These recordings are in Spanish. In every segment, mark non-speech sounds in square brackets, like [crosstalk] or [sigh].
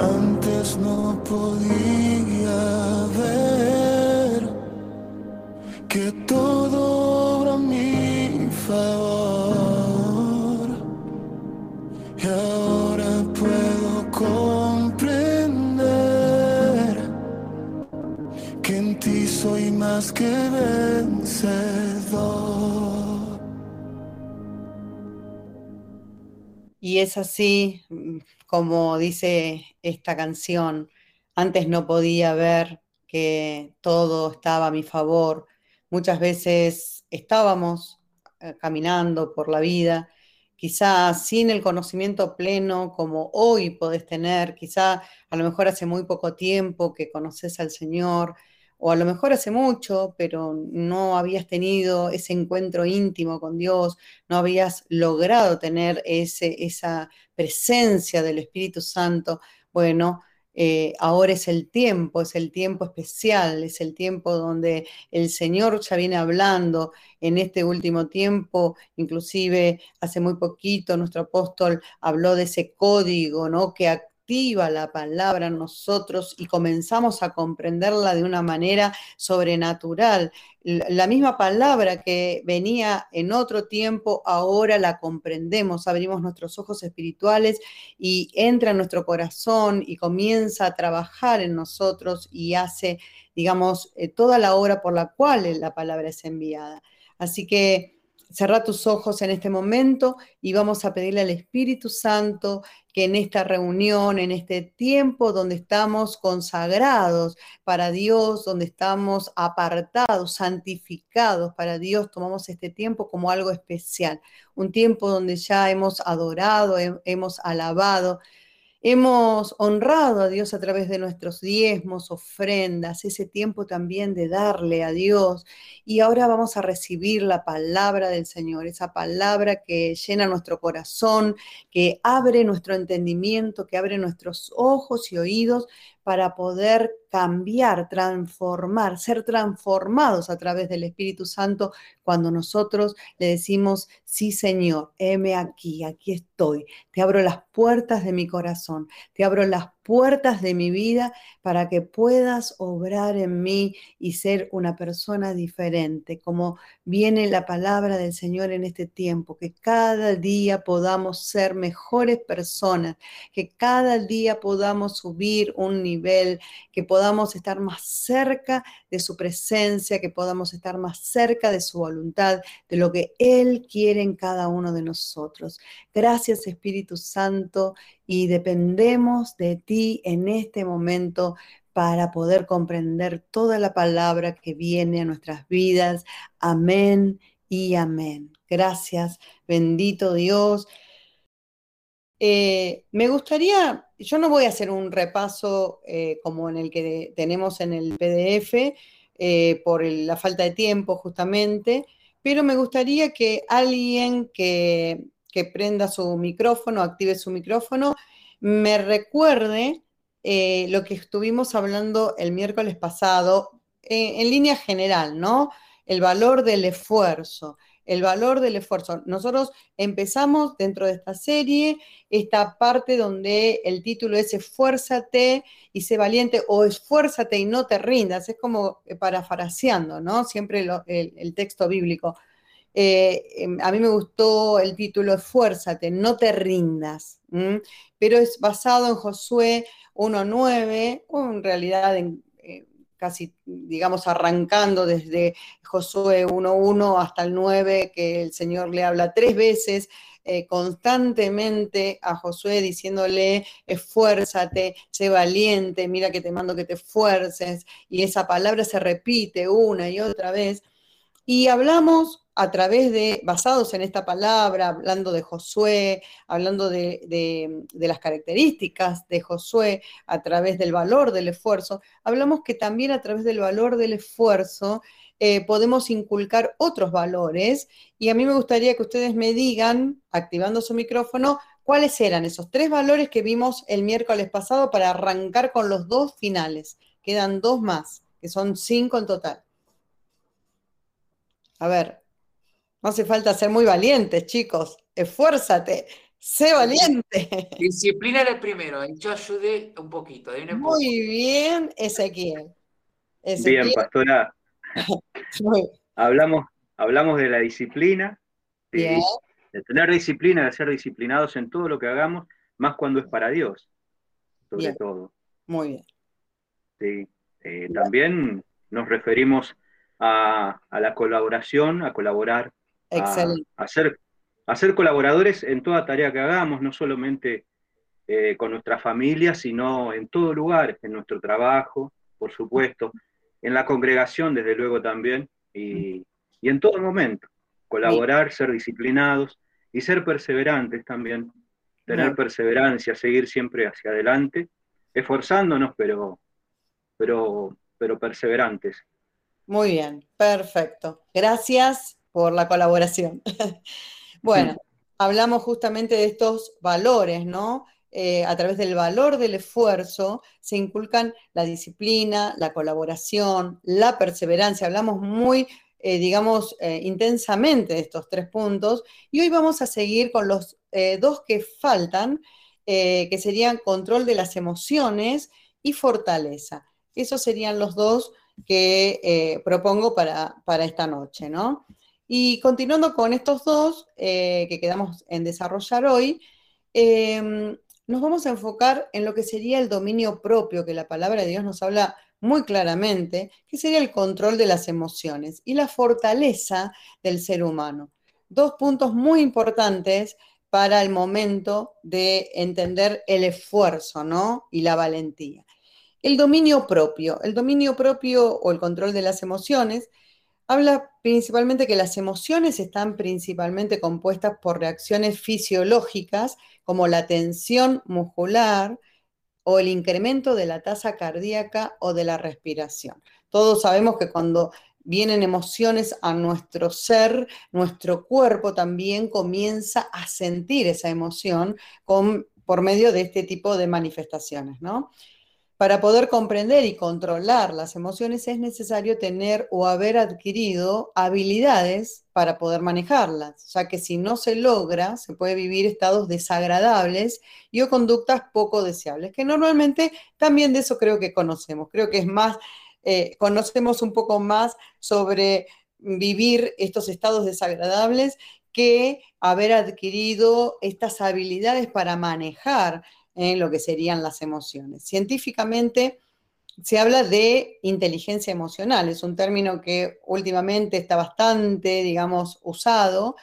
Antes no podía ver que todo obra a mi favor. Y ahora puedo comprender que en ti soy más que vencedor. Y es así como dice esta canción, antes no podía ver que todo estaba a mi favor. Muchas veces estábamos eh, caminando por la vida, quizá sin el conocimiento pleno como hoy podés tener, quizá a lo mejor hace muy poco tiempo que conoces al Señor, o a lo mejor hace mucho, pero no habías tenido ese encuentro íntimo con Dios, no habías logrado tener ese, esa presencia del Espíritu Santo, bueno, eh, ahora es el tiempo, es el tiempo especial, es el tiempo donde el Señor ya viene hablando en este último tiempo, inclusive hace muy poquito nuestro apóstol habló de ese código, ¿no? Que activa la palabra en nosotros y comenzamos a comprenderla de una manera sobrenatural. La misma palabra que venía en otro tiempo, ahora la comprendemos, abrimos nuestros ojos espirituales y entra en nuestro corazón y comienza a trabajar en nosotros y hace, digamos, eh, toda la obra por la cual la palabra es enviada. Así que Cerra tus ojos en este momento y vamos a pedirle al Espíritu Santo que en esta reunión, en este tiempo donde estamos consagrados para Dios, donde estamos apartados, santificados para Dios, tomamos este tiempo como algo especial, un tiempo donde ya hemos adorado, hemos alabado Hemos honrado a Dios a través de nuestros diezmos, ofrendas, ese tiempo también de darle a Dios. Y ahora vamos a recibir la palabra del Señor, esa palabra que llena nuestro corazón, que abre nuestro entendimiento, que abre nuestros ojos y oídos para poder cambiar, transformar, ser transformados a través del Espíritu Santo cuando nosotros le decimos, sí Señor, heme aquí, aquí estoy, te abro las puertas de mi corazón, te abro las puertas de mi vida para que puedas obrar en mí y ser una persona diferente, como viene la palabra del Señor en este tiempo, que cada día podamos ser mejores personas, que cada día podamos subir un nivel, que podamos estar más cerca de su presencia, que podamos estar más cerca de su voluntad, de lo que Él quiere en cada uno de nosotros. Gracias Espíritu Santo y dependemos de ti en este momento para poder comprender toda la palabra que viene a nuestras vidas. Amén y amén. Gracias, bendito Dios. Eh, me gustaría, yo no voy a hacer un repaso eh, como en el que tenemos en el PDF eh, por la falta de tiempo justamente, pero me gustaría que alguien que que prenda su micrófono, active su micrófono, me recuerde eh, lo que estuvimos hablando el miércoles pasado, eh, en línea general, ¿no? El valor del esfuerzo, el valor del esfuerzo. Nosotros empezamos dentro de esta serie esta parte donde el título es Esfuérzate y sé valiente o Esfuérzate y no te rindas. Es como parafraseando, ¿no? Siempre el texto bíblico. Eh, em, a mí me gustó el título Esfuérzate, no te rindas, pero es basado en Josué 1.9, o en realidad en, eh, casi, digamos, arrancando desde Josué 1.1 hasta el 9, que el Señor le habla tres veces. Eh, constantemente a Josué diciéndole, esfuérzate, sé valiente, mira que te mando que te esfuerces, y esa palabra se repite una y otra vez. Y hablamos a través de, basados en esta palabra, hablando de Josué, hablando de, las características de Josué, a través del valor del esfuerzo, hablamos que también a través del valor del esfuerzo eh, podemos inculcar otros valores. Y a mí me gustaría que ustedes me digan, activando su micrófono, cuáles eran esos tres valores que vimos el miércoles pasado para arrancar con los dos finales. Quedan dos más, que son cinco en total. A ver, no hace falta ser muy valientes, chicos. Esfuérzate. Sé valiente. Disciplina era el primero, yo ayudé un poquito. Muy bien, Ezequiel. Bien, pastora. [laughs] hablamos, hablamos de la disciplina, de, tener disciplina, de ser disciplinados en todo lo que hagamos, más cuando es para Dios, sobre todo. Muy bien. Sí. Eh, también nos referimos a, la colaboración, a colaborar, a, ser, colaboradores en toda tarea que hagamos, no solamente eh, con nuestra familia, sino en todo lugar, en nuestro trabajo, por supuesto, en la congregación, desde luego también, y, en todo momento. Colaborar, ser disciplinados y ser perseverantes también. Tener perseverancia, seguir siempre hacia adelante, esforzándonos, pero, pero, pero perseverantes. Muy bien, perfecto. Gracias por la colaboración. [laughs] bueno, hablamos justamente de estos valores, ¿no? Eh, a través del valor del esfuerzo, se inculcan la disciplina, la colaboración, la perseverancia. Hablamos muy, eh, digamos, eh, intensamente de estos tres puntos y hoy vamos a seguir con los dos que faltan, que serían control de las emociones y fortaleza. Esos serían los dos que propongo para, para, esta noche, ¿no? Y continuando con estos dos que quedamos en desarrollar hoy, em, nos vamos a enfocar en lo que sería el dominio propio, que la palabra de Dios nos habla muy claramente, que sería el control de las emociones y la fortaleza del ser humano. Dos puntos muy importantes para el momento de entender el esfuerzo, ¿no? Y la valentía. El dominio propio. El dominio propio o el control de las emociones habla principalmente que las emociones están principalmente compuestas por reacciones fisiológicas como la tensión muscular o el incremento de la tasa cardíaca o de la respiración. Todos sabemos que cuando vienen emociones a nuestro ser, nuestro cuerpo también comienza a sentir esa emoción por medio de este tipo de manifestaciones, ¿no? Para poder comprender y controlar las emociones es necesario tener o haber adquirido habilidades para poder manejarlas, ya que si no se logra, se puede vivir estados desagradables y o conductas poco deseables, que normalmente también de eso creo que conocemos. Creo que es más, eh, conocemos un poco más sobre vivir estos estados desagradables que haber adquirido estas habilidades para manejar en lo que serían las emociones. Científicamente se habla de inteligencia emocional, es un término que últimamente está bastante, digamos, usado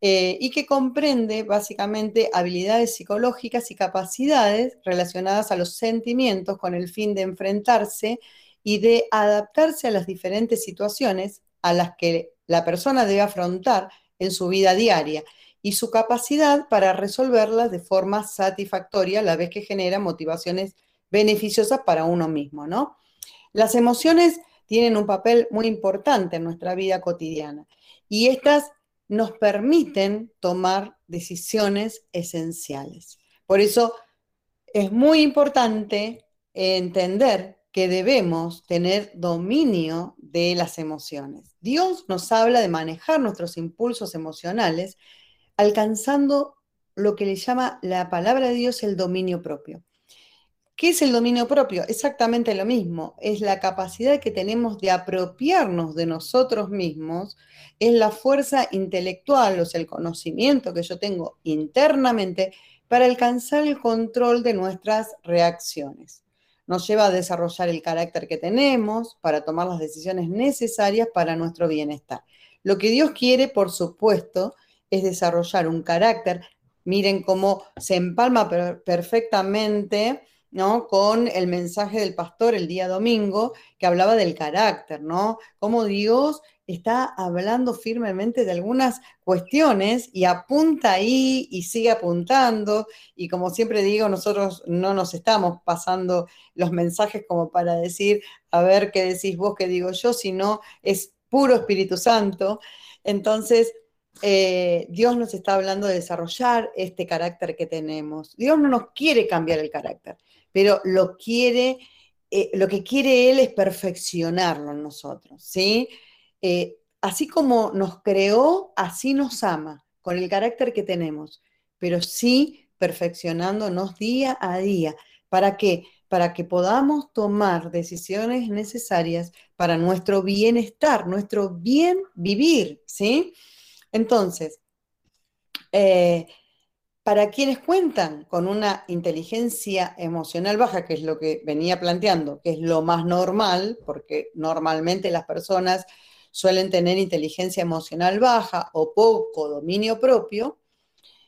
eh, y que comprende básicamente habilidades psicológicas y capacidades relacionadas a los sentimientos con el fin de enfrentarse y de adaptarse a las diferentes situaciones a las que la persona debe afrontar en su vida diaria y su capacidad para resolverlas de forma satisfactoria a la vez que genera motivaciones beneficiosas para uno mismo, ¿no? Las emociones tienen un papel muy importante en nuestra vida cotidiana y estas nos permiten tomar decisiones esenciales. Por eso es muy importante entender que debemos tener dominio de las emociones. Dios nos habla de manejar nuestros impulsos emocionales alcanzando lo que le llama la palabra de Dios el dominio propio. ¿Qué es el dominio propio? Exactamente lo mismo, es la capacidad que tenemos de apropiarnos de nosotros mismos, es la fuerza intelectual, o sea, el conocimiento que yo tengo internamente para alcanzar el control de nuestras reacciones. Nos lleva a desarrollar el carácter que tenemos para tomar las decisiones necesarias para nuestro bienestar. Lo que Dios quiere, por supuesto, es desarrollar un carácter. Miren cómo se empalma perfectamente ¿no? con el mensaje del pastor el día domingo que hablaba del carácter, ¿no? Cómo Dios está hablando firmemente de algunas cuestiones y apunta ahí y sigue apuntando. Y como siempre digo, nosotros no nos estamos pasando los mensajes como para decir, a ver qué decís vos, qué digo yo, sino es puro Espíritu Santo. Entonces, eh, Dios nos está hablando de desarrollar este carácter que tenemos. Dios no nos quiere cambiar el carácter, pero lo quiere, eh, lo que quiere Él es perfeccionarlo en nosotros, ¿sí? Eh, así como nos creó, así nos ama, con el carácter que tenemos. pero sí perfeccionándonos día a día. ¿Para qué? Para que podamos tomar decisiones necesarias para nuestro bienestar, nuestro bien vivir, ¿sí? Entonces, eh, para quienes cuentan con una inteligencia emocional baja, que es lo que venía planteando, que es lo más normal, porque normalmente las personas suelen tener inteligencia emocional baja o poco dominio propio,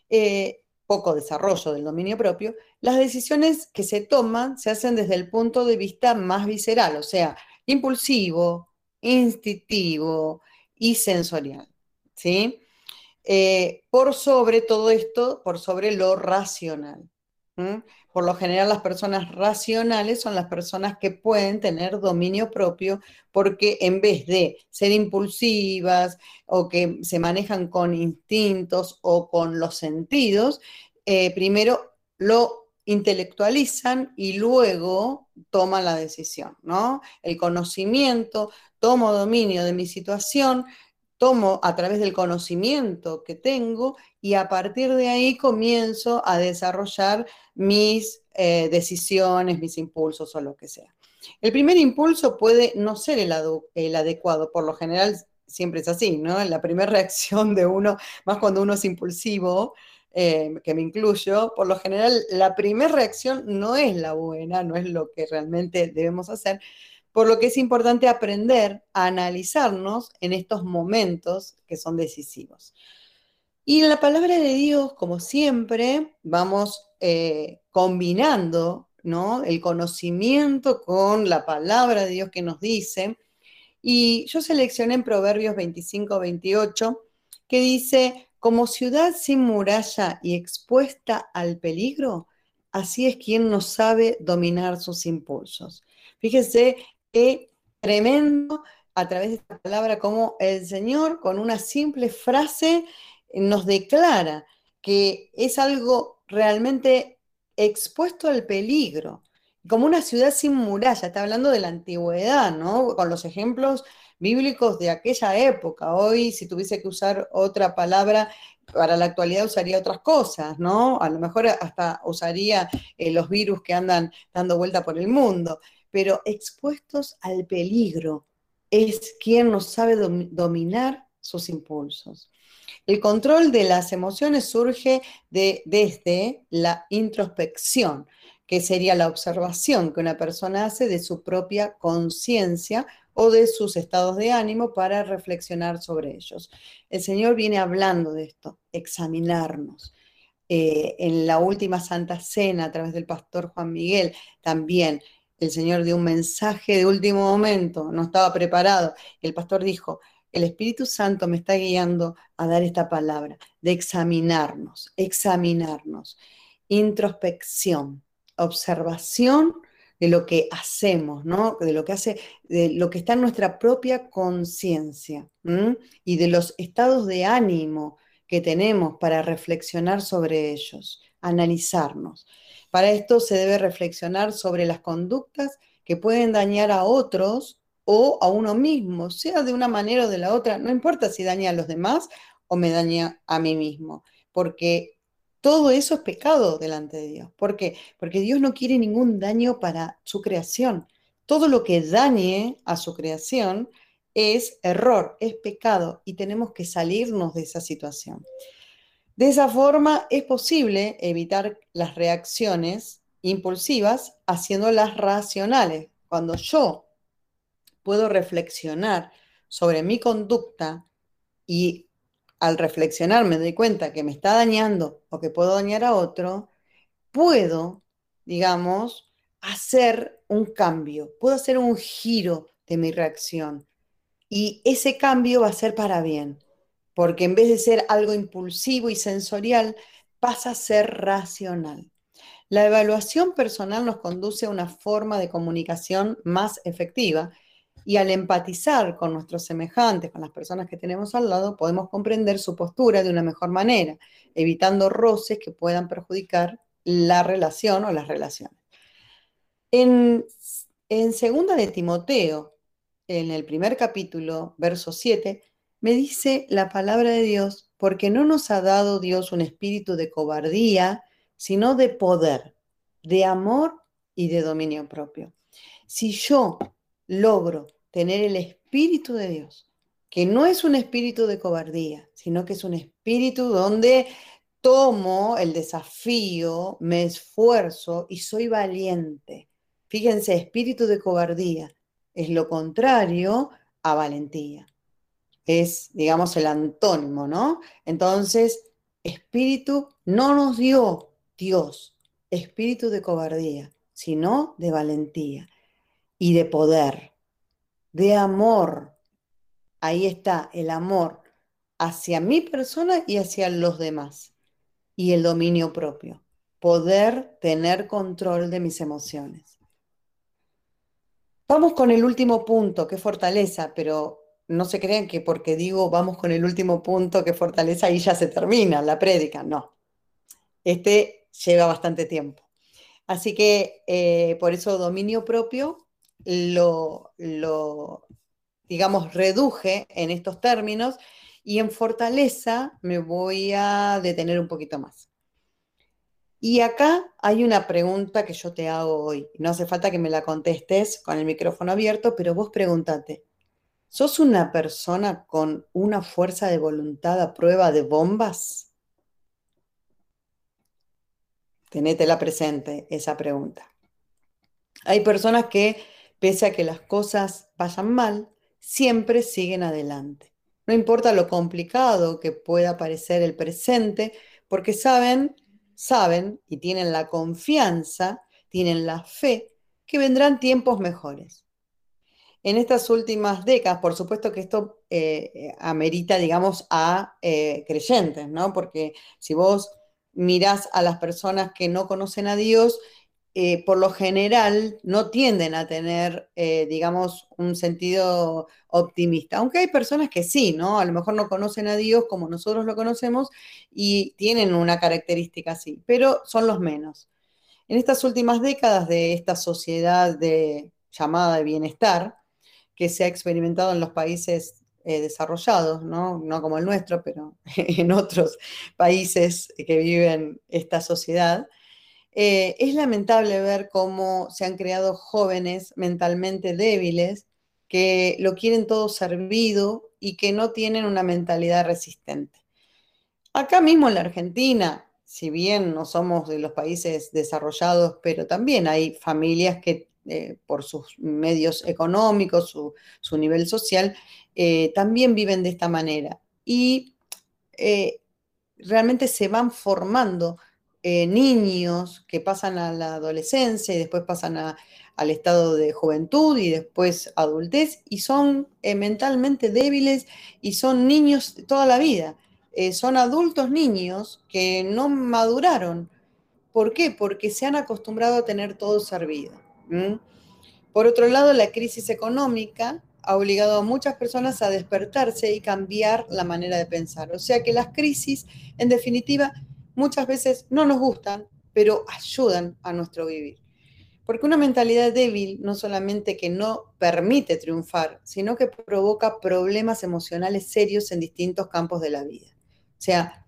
eh, poco desarrollo del dominio propio, las decisiones que se toman se hacen desde el punto de vista más visceral, o sea, impulsivo, instintivo y sensorial. ¿Sí? Eh, por sobre todo esto, por sobre lo racional. Por lo general las personas racionales son las personas que pueden tener dominio propio porque en vez de ser impulsivas o que se manejan con instintos o con los sentidos, eh, primero lo intelectualizan y luego toman la decisión, ¿no? El conocimiento, tomo dominio de mi situación, tomo a través del conocimiento que tengo y a partir de ahí comienzo a desarrollar mis eh, decisiones, mis impulsos o lo que sea. El primer impulso puede no ser el, adecuado, por lo general siempre es así, ¿no? La primera [laughs] reacción de uno, más cuando uno es impulsivo, eh, que me incluyo, por lo general la primera reacción no es la buena, no es lo que realmente debemos hacer, por lo que es importante aprender a analizarnos en estos momentos que son decisivos. Y en la palabra de Dios, como siempre, vamos eh, combinando ¿no? el conocimiento con la palabra de Dios que nos dice. Y yo seleccioné en Proverbios 25-28 que dice, como ciudad sin muralla y expuesta al peligro, así es quien no sabe dominar sus impulsos. Fíjese Qué tremendo a través de esta palabra como el Señor con una simple frase nos declara que es algo realmente expuesto al peligro, como una ciudad sin muralla, está hablando de la antigüedad, ¿no? Con los ejemplos bíblicos de aquella época. Hoy, si tuviese que usar otra palabra, para la actualidad usaría otras cosas, ¿no? A lo mejor hasta usaría eh, los virus que andan dando vuelta por el mundo pero expuestos al peligro es quien no sabe dominar sus impulsos. El control de las emociones surge de, desde la introspección, que sería la observación que una persona hace de su propia conciencia o de sus estados de ánimo para reflexionar sobre ellos. El Señor viene hablando de esto, examinarnos. Eh, en la última Santa Cena, a través del pastor Juan Miguel, también el Señor dio un mensaje de último momento, no estaba preparado. El pastor dijo, el Espíritu Santo me está guiando a dar esta palabra, de examinarnos, examinarnos, introspección, observación de lo que hacemos, ¿no? De lo que hace, de lo que está en nuestra propia conciencia y de los estados de ánimo que tenemos para reflexionar sobre ellos, analizarnos. Para esto se debe reflexionar sobre las conductas que pueden dañar a otros o a uno mismo, sea de una manera o de la otra, no importa si daña a los demás o me daña a mí mismo, porque todo eso es pecado delante de Dios. ¿Por qué? Porque Dios no quiere ningún daño para su creación. Todo lo que dañe a su creación es error, es pecado y tenemos que salirnos de esa situación. De esa forma es posible evitar las reacciones impulsivas haciéndolas racionales. Cuando yo puedo reflexionar sobre mi conducta y al reflexionar me doy cuenta que me está dañando o que puedo dañar a otro, puedo, digamos, hacer un cambio, puedo hacer un giro de mi reacción. Y ese cambio va a ser para bien porque en vez de ser algo impulsivo y sensorial, pasa a ser racional. La evaluación personal nos conduce a una forma de comunicación más efectiva y al empatizar con nuestros semejantes, con las personas que tenemos al lado, podemos comprender su postura de una mejor manera, evitando roces que puedan perjudicar la relación o las relaciones. En, segunda de Timoteo, en el primer capítulo, verso 7, me dice la palabra de Dios, Porque no nos ha dado Dios un espíritu de cobardía, sino de poder, de amor y de dominio propio. Si yo logro tener el espíritu de Dios, que no es un espíritu de cobardía, sino que es un espíritu donde tomo el desafío, me esfuerzo y soy valiente. Fíjense, espíritu de cobardía es lo contrario a valentía. Es, digamos, el antónimo, ¿no? Entonces, espíritu no nos dio Dios, espíritu de cobardía, sino de valentía y de poder, de amor. Ahí está el amor hacia mi persona y hacia los demás. Y el dominio propio, poder tener control de mis emociones. Vamos con el último punto, que fortaleza, pero no se crean que porque digo vamos con el último punto, que fortaleza, y ya se termina la prédica. No. Este lleva bastante tiempo. Así que eh, por eso dominio propio lo, lo, digamos, reduje en estos términos y en fortaleza me voy a detener un poquito más. Y acá hay una pregunta que yo te hago hoy. No hace falta que me la contestes con el micrófono abierto, pero vos pregúntate, ¿sos una persona con una fuerza de voluntad a prueba de bombas? Tenétela presente esa pregunta. Hay personas que, pese a que las cosas vayan mal, siempre siguen adelante. No importa lo complicado que pueda parecer el presente, porque saben, saben y tienen la confianza, tienen la fe que vendrán tiempos mejores. En estas últimas décadas, por supuesto que esto eh, amerita, digamos, a eh, creyentes, ¿no? Porque si vos mirás a las personas que no conocen a Dios eh, por lo general no tienden a tener, digamos, un sentido optimista. Aunque hay personas que sí, ¿no? A lo mejor no conocen a Dios como nosotros lo conocemos y tienen una característica así, pero son los menos. En estas últimas décadas de esta sociedad de, llamada de bienestar, que se ha experimentado en los países eh, desarrollados, ¿no? como el nuestro, pero [laughs] en otros países que viven esta sociedad, eh, es lamentable ver cómo se han creado jóvenes mentalmente débiles que lo quieren todo servido y que no tienen una mentalidad resistente. Acá mismo en la Argentina, si bien no somos de los países desarrollados, pero también hay familias que eh, por sus medios económicos, su, nivel social, eh, también viven de esta manera. Y realmente se van formando eh, niños que pasan a la adolescencia y después pasan al estado de juventud y después adultez y son eh, mentalmente débiles y son niños toda la vida. Eh, son adultos niños que no maduraron. ¿Por qué? Porque se han acostumbrado a tener todo servido. Por otro lado, la crisis económica ha obligado a muchas personas a despertarse y cambiar la manera de pensar. O sea que las crisis, en definitiva, muchas veces no nos gustan, pero ayudan a nuestro vivir. Porque una mentalidad débil no solamente que no permite triunfar, sino que provoca problemas emocionales serios en distintos campos de la vida. O sea,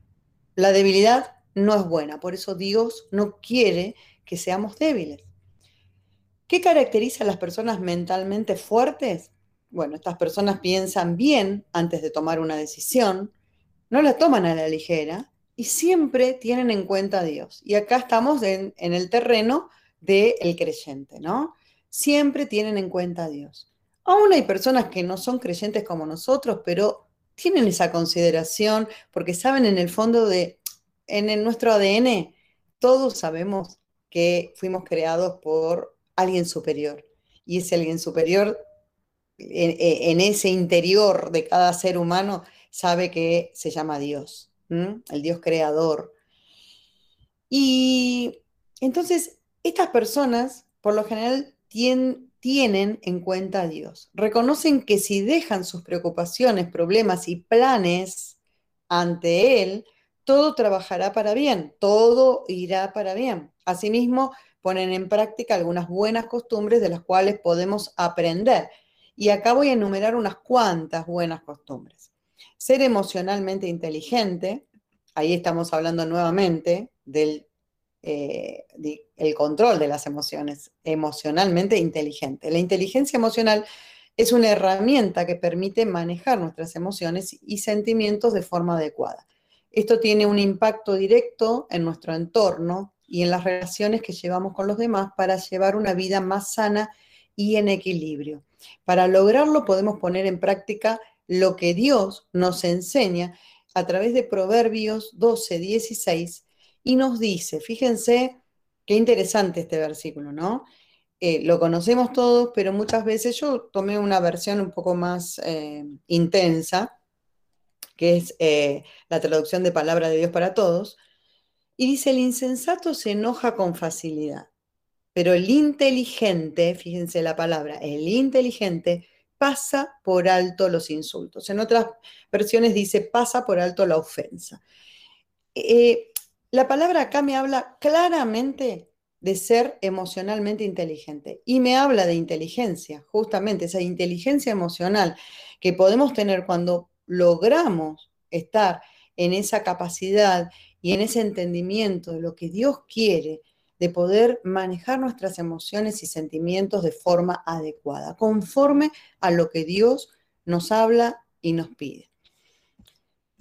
la debilidad no es buena, por eso Dios no quiere que seamos débiles. ¿Qué caracteriza a las personas mentalmente fuertes? Bueno, estas personas piensan bien antes de tomar una decisión, no la toman a la ligera y siempre tienen en cuenta a Dios. Y acá estamos en, el terreno del creyente, ¿no? Siempre tienen en cuenta a Dios. Aún hay personas que no son creyentes como nosotros, pero tienen esa consideración porque saben en el fondo de, en nuestro ADN, todos sabemos que fuimos creados por alguien superior. Y ese alguien superior, en ese interior de cada ser humano, sabe que se llama Dios el Dios creador. Y entonces, estas personas, por lo general, tienen en cuenta a Dios. Reconocen que si dejan sus preocupaciones, problemas y planes ante Él, todo trabajará para bien, todo irá para bien. Asimismo, ponen en práctica algunas buenas costumbres de las cuales podemos aprender. Y acá voy a enumerar unas cuantas buenas costumbres. Ser emocionalmente inteligente, ahí estamos hablando nuevamente del eh, el control de las emociones, emocionalmente inteligente. La inteligencia emocional es una herramienta que permite manejar nuestras emociones y sentimientos de forma adecuada. Esto tiene un impacto directo en nuestro entorno y en las relaciones que llevamos con los demás para llevar una vida más sana y en equilibrio. Para lograrlo podemos poner en práctica lo que Dios nos enseña a través de Proverbios 12, 16 y nos dice, fíjense qué interesante este versículo, ¿no? Eh, lo conocemos todos, pero muchas veces yo tomé una versión un poco más eh, intensa, que es eh, la traducción de palabra de Dios para todos, y dice, el insensato se enoja con facilidad, pero el inteligente, fíjense la palabra, el inteligente pasa por alto los insultos. En otras versiones dice, pasa por alto la ofensa. la palabra acá me habla claramente de ser emocionalmente inteligente. Y me habla de inteligencia, justamente esa inteligencia emocional que podemos tener cuando logramos estar en esa capacidad y en ese entendimiento de lo que Dios quiere, de poder manejar nuestras emociones y sentimientos de forma adecuada, conforme a lo que Dios nos habla y nos pide.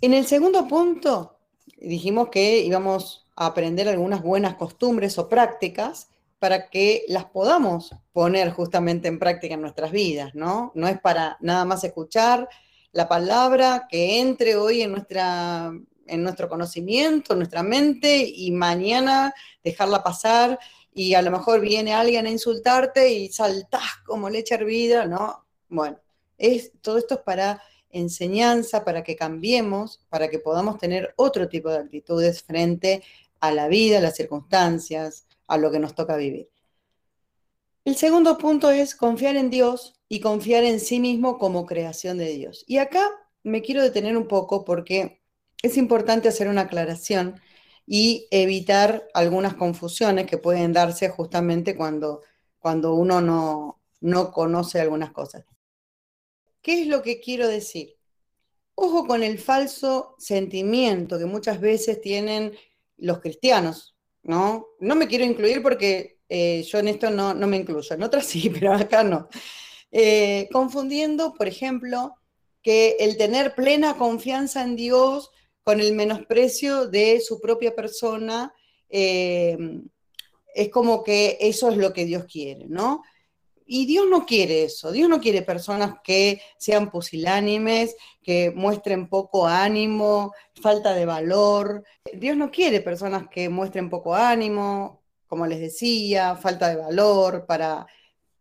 En el segundo punto, dijimos que íbamos aprender algunas buenas costumbres o prácticas para que las podamos poner justamente en práctica en nuestras vidas, ¿no? No es para nada más escuchar la palabra que entre hoy en, nuestra, en nuestro conocimiento, en nuestra mente y mañana dejarla pasar y a lo mejor viene alguien a insultarte y saltás como leche hervida, ¿no? Bueno, es, todo esto es para enseñanza, para que cambiemos, para que podamos tener otro tipo de actitudes frente a la vida, a las circunstancias, a lo que nos toca vivir. El segundo punto es confiar en Dios y confiar en sí mismo como creación de Dios. Y acá me quiero detener un poco porque es importante hacer una aclaración y evitar algunas confusiones que pueden darse justamente cuando, cuando uno no, no conoce algunas cosas. ¿Qué es lo que quiero decir? Ojo con el falso sentimiento que muchas veces tienen los cristianos, ¿no? No me quiero incluir porque eh, yo en esto no, me incluyo, en otras sí, [laughs] pero acá no. Eh, confundiendo, por ejemplo, que el tener plena confianza en Dios con el menosprecio de su propia persona, eh, es como que eso es lo que Dios quiere, ¿no? Y Dios no quiere eso, Dios no quiere personas que sean pusilánimes, que muestren poco ánimo, falta de valor. Dios no quiere personas que muestren poco ánimo, como les decía, falta de valor para,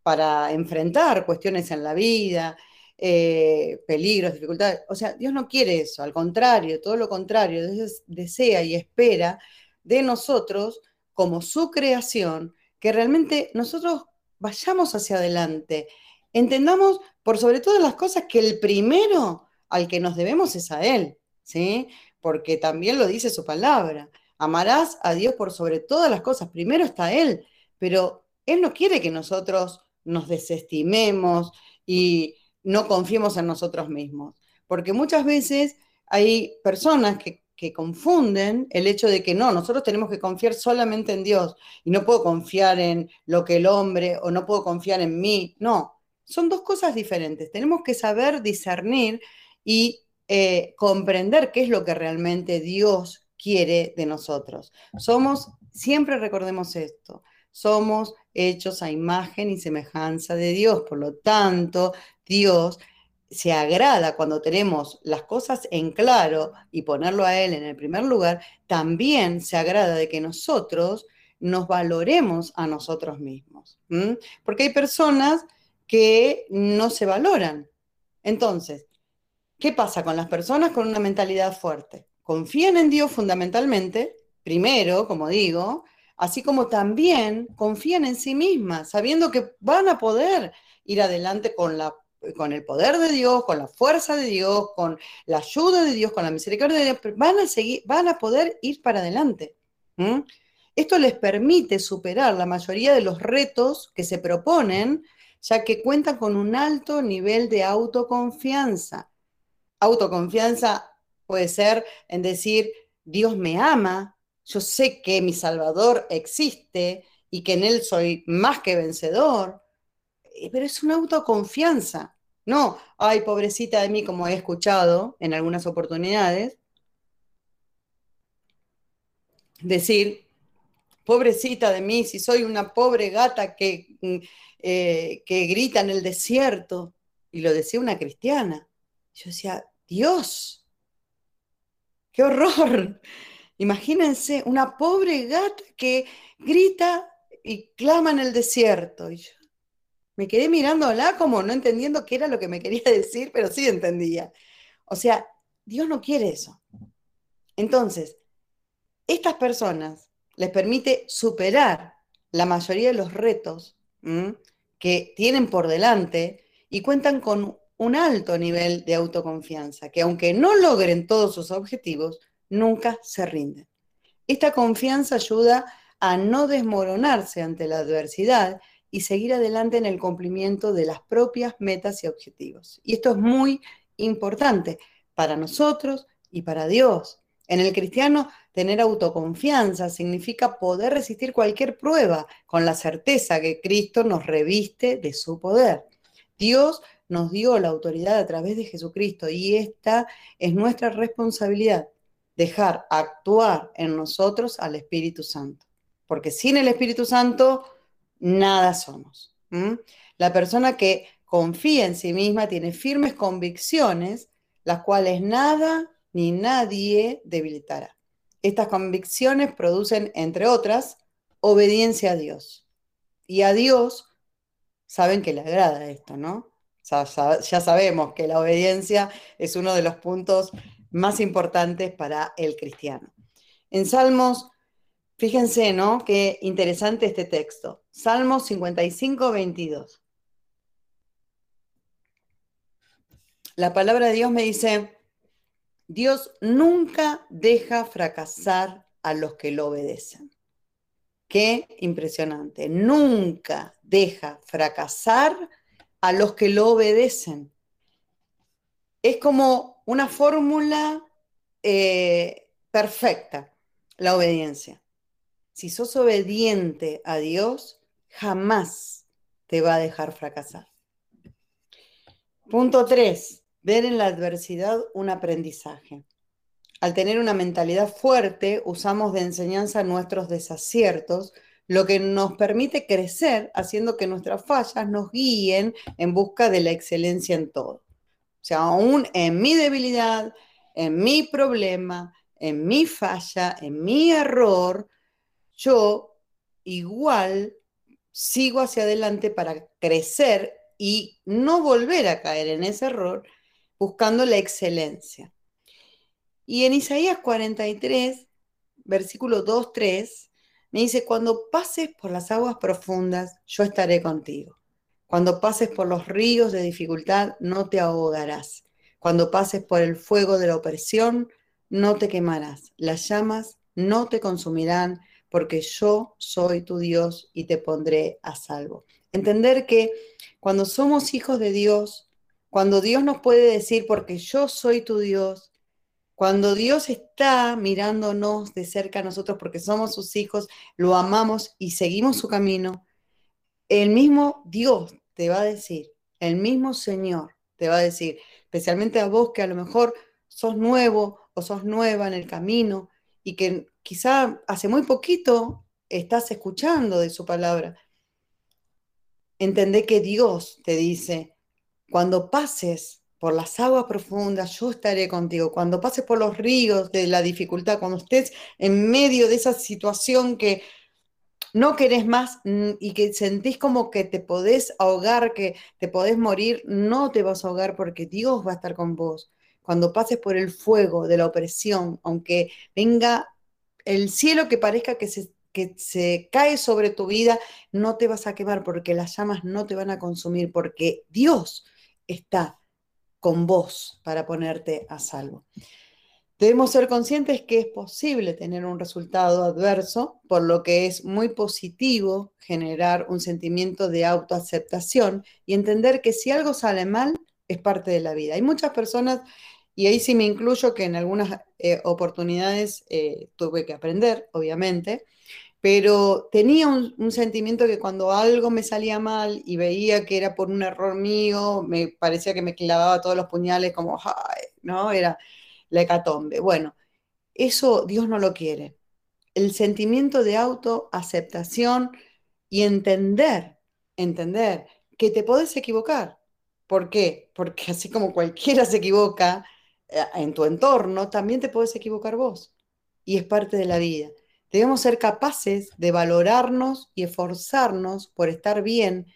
para enfrentar cuestiones en la vida, eh, peligros, dificultades. O sea, Dios no quiere eso, al contrario, todo lo contrario, Dios desea y espera de nosotros como su creación, que realmente nosotros vayamos hacia adelante. Entendamos, por sobre todas las cosas, que el primero al que nos debemos es a Él, ¿sí? Porque también lo dice su palabra. Amarás a Dios por sobre todas las cosas. Primero está Él, pero Él no quiere que nosotros nos desestimemos y no confiemos en nosotros mismos. Porque muchas veces hay personas que confunden el hecho de que no, nosotros tenemos que confiar solamente en Dios y no puedo confiar en lo que el hombre o no puedo confiar en mí. No, son dos cosas diferentes. Tenemos que saber discernir y eh, comprender qué es lo que realmente Dios quiere de nosotros. Somos, siempre recordemos esto, somos hechos a imagen y semejanza de Dios. Por lo tanto, Dios se agrada cuando tenemos las cosas en claro y ponerlo a Él en el primer lugar, también se agrada de que nosotros nos valoremos a nosotros mismos. Porque hay personas que no se valoran. Entonces, ¿qué pasa con las personas con una mentalidad fuerte? Confían en Dios fundamentalmente, primero, como digo, así como también confían en sí mismas, sabiendo que van a poder ir adelante con la con el poder de Dios, con la fuerza de Dios, con la ayuda de Dios, con la misericordia de Dios, van a seguir, van a poder ir para adelante. Esto les permite superar la mayoría de los retos que se proponen, ya que cuentan con un alto nivel de autoconfianza. autoconfianza puede ser en decir, Dios me ama, yo sé que mi Salvador existe y que en Él soy más que vencedor, pero es una autoconfianza. No, ay, pobrecita de mí, como he escuchado en algunas oportunidades, decir, pobrecita de mí, si soy una pobre gata que, mm, eh, que grita en el desierto, y lo decía una cristiana. Yo decía, Dios, qué horror. [laughs] Imagínense una pobre gata que grita y clama en el desierto. Y me quedé mirándola como no entendiendo qué era lo que me quería [laughs] decir, pero sí entendía. O sea, Dios no quiere eso. Entonces, estas personas les permite superar la mayoría de los retos que tienen por delante y cuentan con un alto nivel de autoconfianza, que aunque no logren todos sus objetivos, nunca se rinden. Esta confianza ayuda a no desmoronarse ante la adversidad y seguir adelante en el cumplimiento de las propias metas y objetivos. Y esto es muy importante para nosotros y para Dios. En el cristiano, tener autoconfianza significa poder resistir cualquier prueba con la certeza que Cristo nos reviste de su poder. Dios nos dio la autoridad a través de Jesucristo y esta es nuestra responsabilidad, dejar actuar en nosotros al Espíritu Santo. Porque sin el Espíritu Santo, nada somos. La persona que confía en sí misma tiene firmes convicciones, las cuales nada ni nadie debilitará. Estas convicciones producen, entre otras, obediencia a Dios. Y a Dios saben que le agrada esto, ¿no? ya, sabemos que la obediencia es uno de los puntos más importantes para el cristiano. En Salmos, fíjense, ¿no? Qué interesante este texto. Salmos 55, 22. La palabra de Dios me dice, Dios nunca deja fracasar a los que lo obedecen. Qué impresionante. Nunca deja fracasar a los que lo obedecen. Es como una fórmula eh, perfecta, la obediencia. Si sos obediente a Dios, jamás te va a dejar fracasar. Punto 3. Ver en la adversidad un aprendizaje. Al tener una mentalidad fuerte, usamos de enseñanza nuestros desaciertos, lo que nos permite crecer haciendo que nuestras fallas nos guíen en busca de la excelencia en todo. O sea, aún en mi debilidad, en mi problema, en mi falla, en mi error, yo igual sigo hacia adelante para crecer y no volver a caer en ese error buscando la excelencia. Y en Isaías 43, versículo 2, 3, me dice, cuando pases por las aguas profundas, yo estaré contigo. Cuando pases por los ríos de dificultad, no te ahogarás. Cuando pases por el fuego de la opresión, no te quemarás. Las llamas no te consumirán, porque yo soy tu Dios y te pondré a salvo. Entender que cuando somos hijos de Dios, cuando Dios nos puede decir, porque yo soy tu Dios, cuando Dios está mirándonos de cerca a nosotros porque somos sus hijos, lo amamos y seguimos su camino, el mismo Dios te va a decir, el mismo Señor te va a decir, especialmente a vos que a lo mejor sos nuevo o sos nueva en el camino y que quizá hace muy poquito estás escuchando de su palabra. Entendé que Dios te dice, cuando pases por las aguas profundas, yo estaré contigo. Cuando pases por los ríos de la dificultad, cuando estés en medio de esa situación que no querés más mm, y que sentís como que te podés ahogar, que te podés morir, no te vas a ahogar porque Dios va a estar con vos. Cuando pases por el fuego de la opresión, aunque venga el cielo que parezca que se, que se cae sobre tu vida, no te vas a quemar porque las llamas no te van a consumir, porque Dios está con vos para ponerte a salvo. Debemos ser conscientes que es posible tener un resultado adverso, por lo que es muy positivo generar un sentimiento de autoaceptación y entender que si algo sale mal, es parte de la vida. Hay muchas personas Y ahí sí me incluyo que en algunas eh, oportunidades eh, tuve que aprender, obviamente, pero tenía un, sentimiento que cuando algo me salía mal y veía que era por un error mío, me parecía que me clavaba todos los puñales como, ¿no? Era la hecatombe. Bueno, eso Dios no lo quiere. El sentimiento de autoaceptación y entender, entender que te podés equivocar. ¿Por qué? Porque así como cualquiera se equivoca en tu entorno, también te podés equivocar vos. Y es parte de la vida. Debemos ser capaces de valorarnos y esforzarnos por estar bien,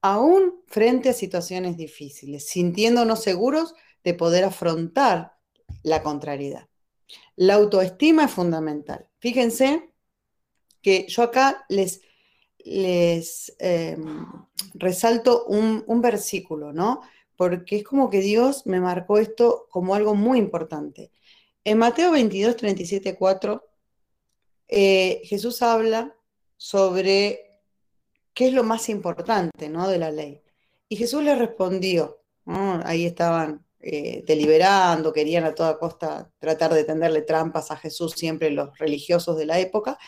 aún frente a situaciones difíciles, sintiéndonos seguros de poder afrontar la contrariedad. La autoestima es fundamental. Fíjense que yo acá les, les em, resalto un, versículo, ¿no? Porque es como que Dios me marcó esto como algo muy importante. En Mateo 22, 37, 4 eh, Jesús habla sobre qué es lo más importante ¿no? de la ley. Y Jesús le respondió, ahí estaban eh, deliberando, querían a toda costa tratar de tenderle trampas a Jesús, siempre los religiosos de la época.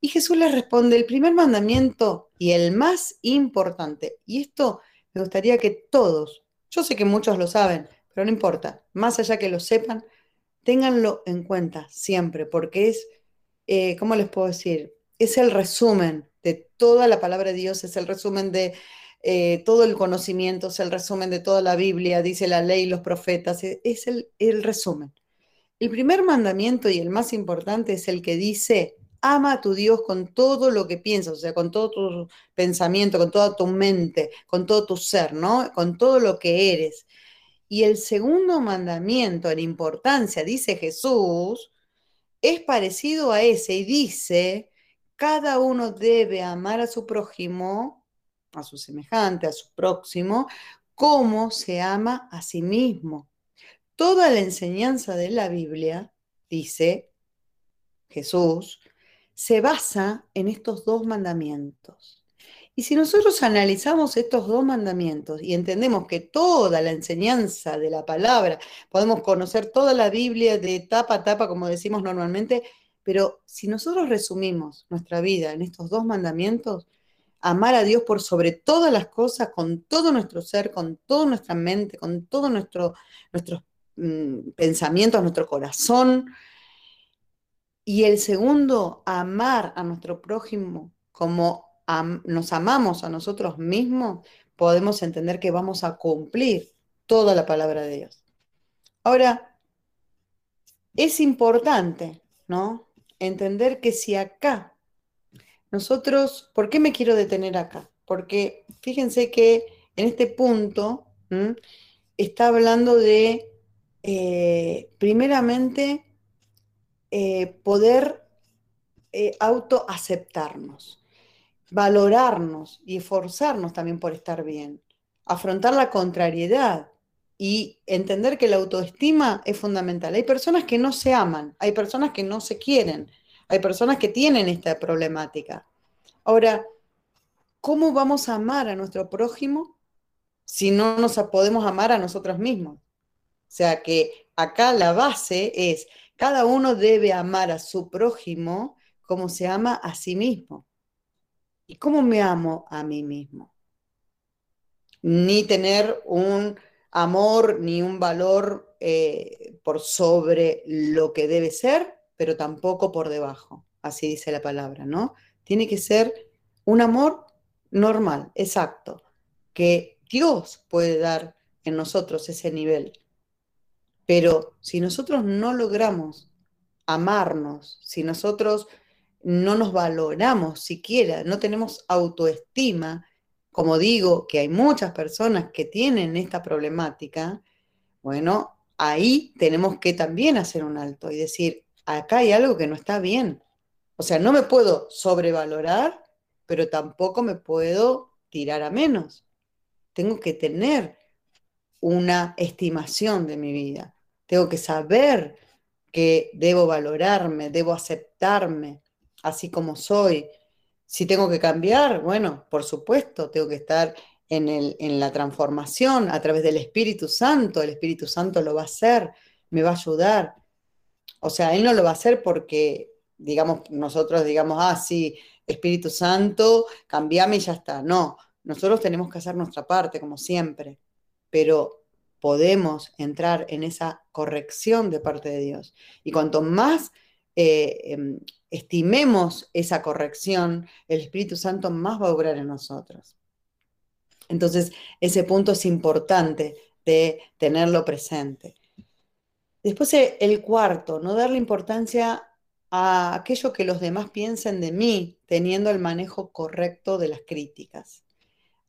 Y Jesús les responde, el primer mandamiento y el más importante, y esto me gustaría que todos, yo sé que muchos lo saben, pero no importa, más allá que lo sepan, ténganlo en cuenta siempre, porque es eh, ¿cómo les puedo decir? Es el resumen de toda la palabra de Dios, es el resumen de eh, todo el conocimiento, es el resumen de toda la Biblia, dice la ley, los profetas, e, es el, el resumen. El primer mandamiento y el más importante es el que dice, ama a tu Dios con todo lo que piensas, o sea, con todo tu pensamiento, con toda tu mente, con todo tu ser, ¿no? Con todo lo que eres. Y el segundo mandamiento en importancia, dice Jesús, es parecido a ese y dice, cada uno debe amar a su prójimo, a su semejante, a su próximo, como se ama a sí mismo. Toda la enseñanza de la Biblia, dice Jesús, se basa en estos dos mandamientos. Y si nosotros analizamos estos dos mandamientos y entendemos que toda la enseñanza de la palabra, podemos conocer toda la Biblia de tapa a tapa, como decimos normalmente, pero si nosotros resumimos nuestra vida en estos dos mandamientos, amar a Dios por sobre todas las cosas, con todo nuestro ser, con toda nuestra mente, con todos nuestro, nuestros mm, pensamientos, nuestro corazón. Y el segundo, amar a nuestro prójimo como nos amamos a nosotros mismos, podemos entender que vamos a cumplir toda la palabra de Dios. Ahora, es importante, ¿no? Entender que si acá nosotros, ¿por qué me quiero detener acá? Porque fíjense que en este punto está hablando de, eh, primeramente, eh, poder eh, autoaceptarnos valorarnos y esforzarnos también por estar bien, afrontar la contrariedad y entender que la autoestima es fundamental. Hay personas que no se aman, hay personas que no se quieren, hay personas que tienen esta problemática. Ahora, ¿cómo vamos a amar a nuestro prójimo si no nos podemos amar a nosotros mismos? O sea que acá la base es, cada uno debe amar a su prójimo como se ama a sí mismo. ¿Y cómo me amo a mí mismo? Ni tener un amor ni un valor eh, por sobre lo que debe ser, pero tampoco por debajo. Así dice la palabra, ¿no? Tiene que ser un amor normal, exacto, que Dios puede dar en nosotros ese nivel. Pero si nosotros no logramos amarnos, si nosotros no nos valoramos siquiera, no tenemos autoestima, como digo, que hay muchas personas que tienen esta problemática, bueno, ahí tenemos que también hacer un alto y decir, acá hay algo que no está bien. O sea, no me puedo sobrevalorar, pero tampoco me puedo tirar a menos. Tengo que tener una estimación de mi vida. Tengo que saber que debo valorarme, debo aceptarme, así como soy. Si tengo que cambiar, bueno, por supuesto, tengo que estar en, el, en la transformación a través del Espíritu Santo. El Espíritu Santo lo va a hacer, me va a ayudar. O sea, Él no lo va a hacer porque, digamos, nosotros digamos, ah, sí, Espíritu Santo, cambiame y ya está. No, nosotros tenemos que hacer nuestra parte, como siempre, pero podemos entrar en esa corrección de parte de Dios. Y cuanto más eh, em, estimemos esa corrección, el Espíritu Santo más va a obrar en nosotros. Entonces, ese punto es importante de tenerlo presente. Después, eh, el cuarto, no darle importancia a aquello que los demás piensen de mí, teniendo el manejo correcto de las críticas.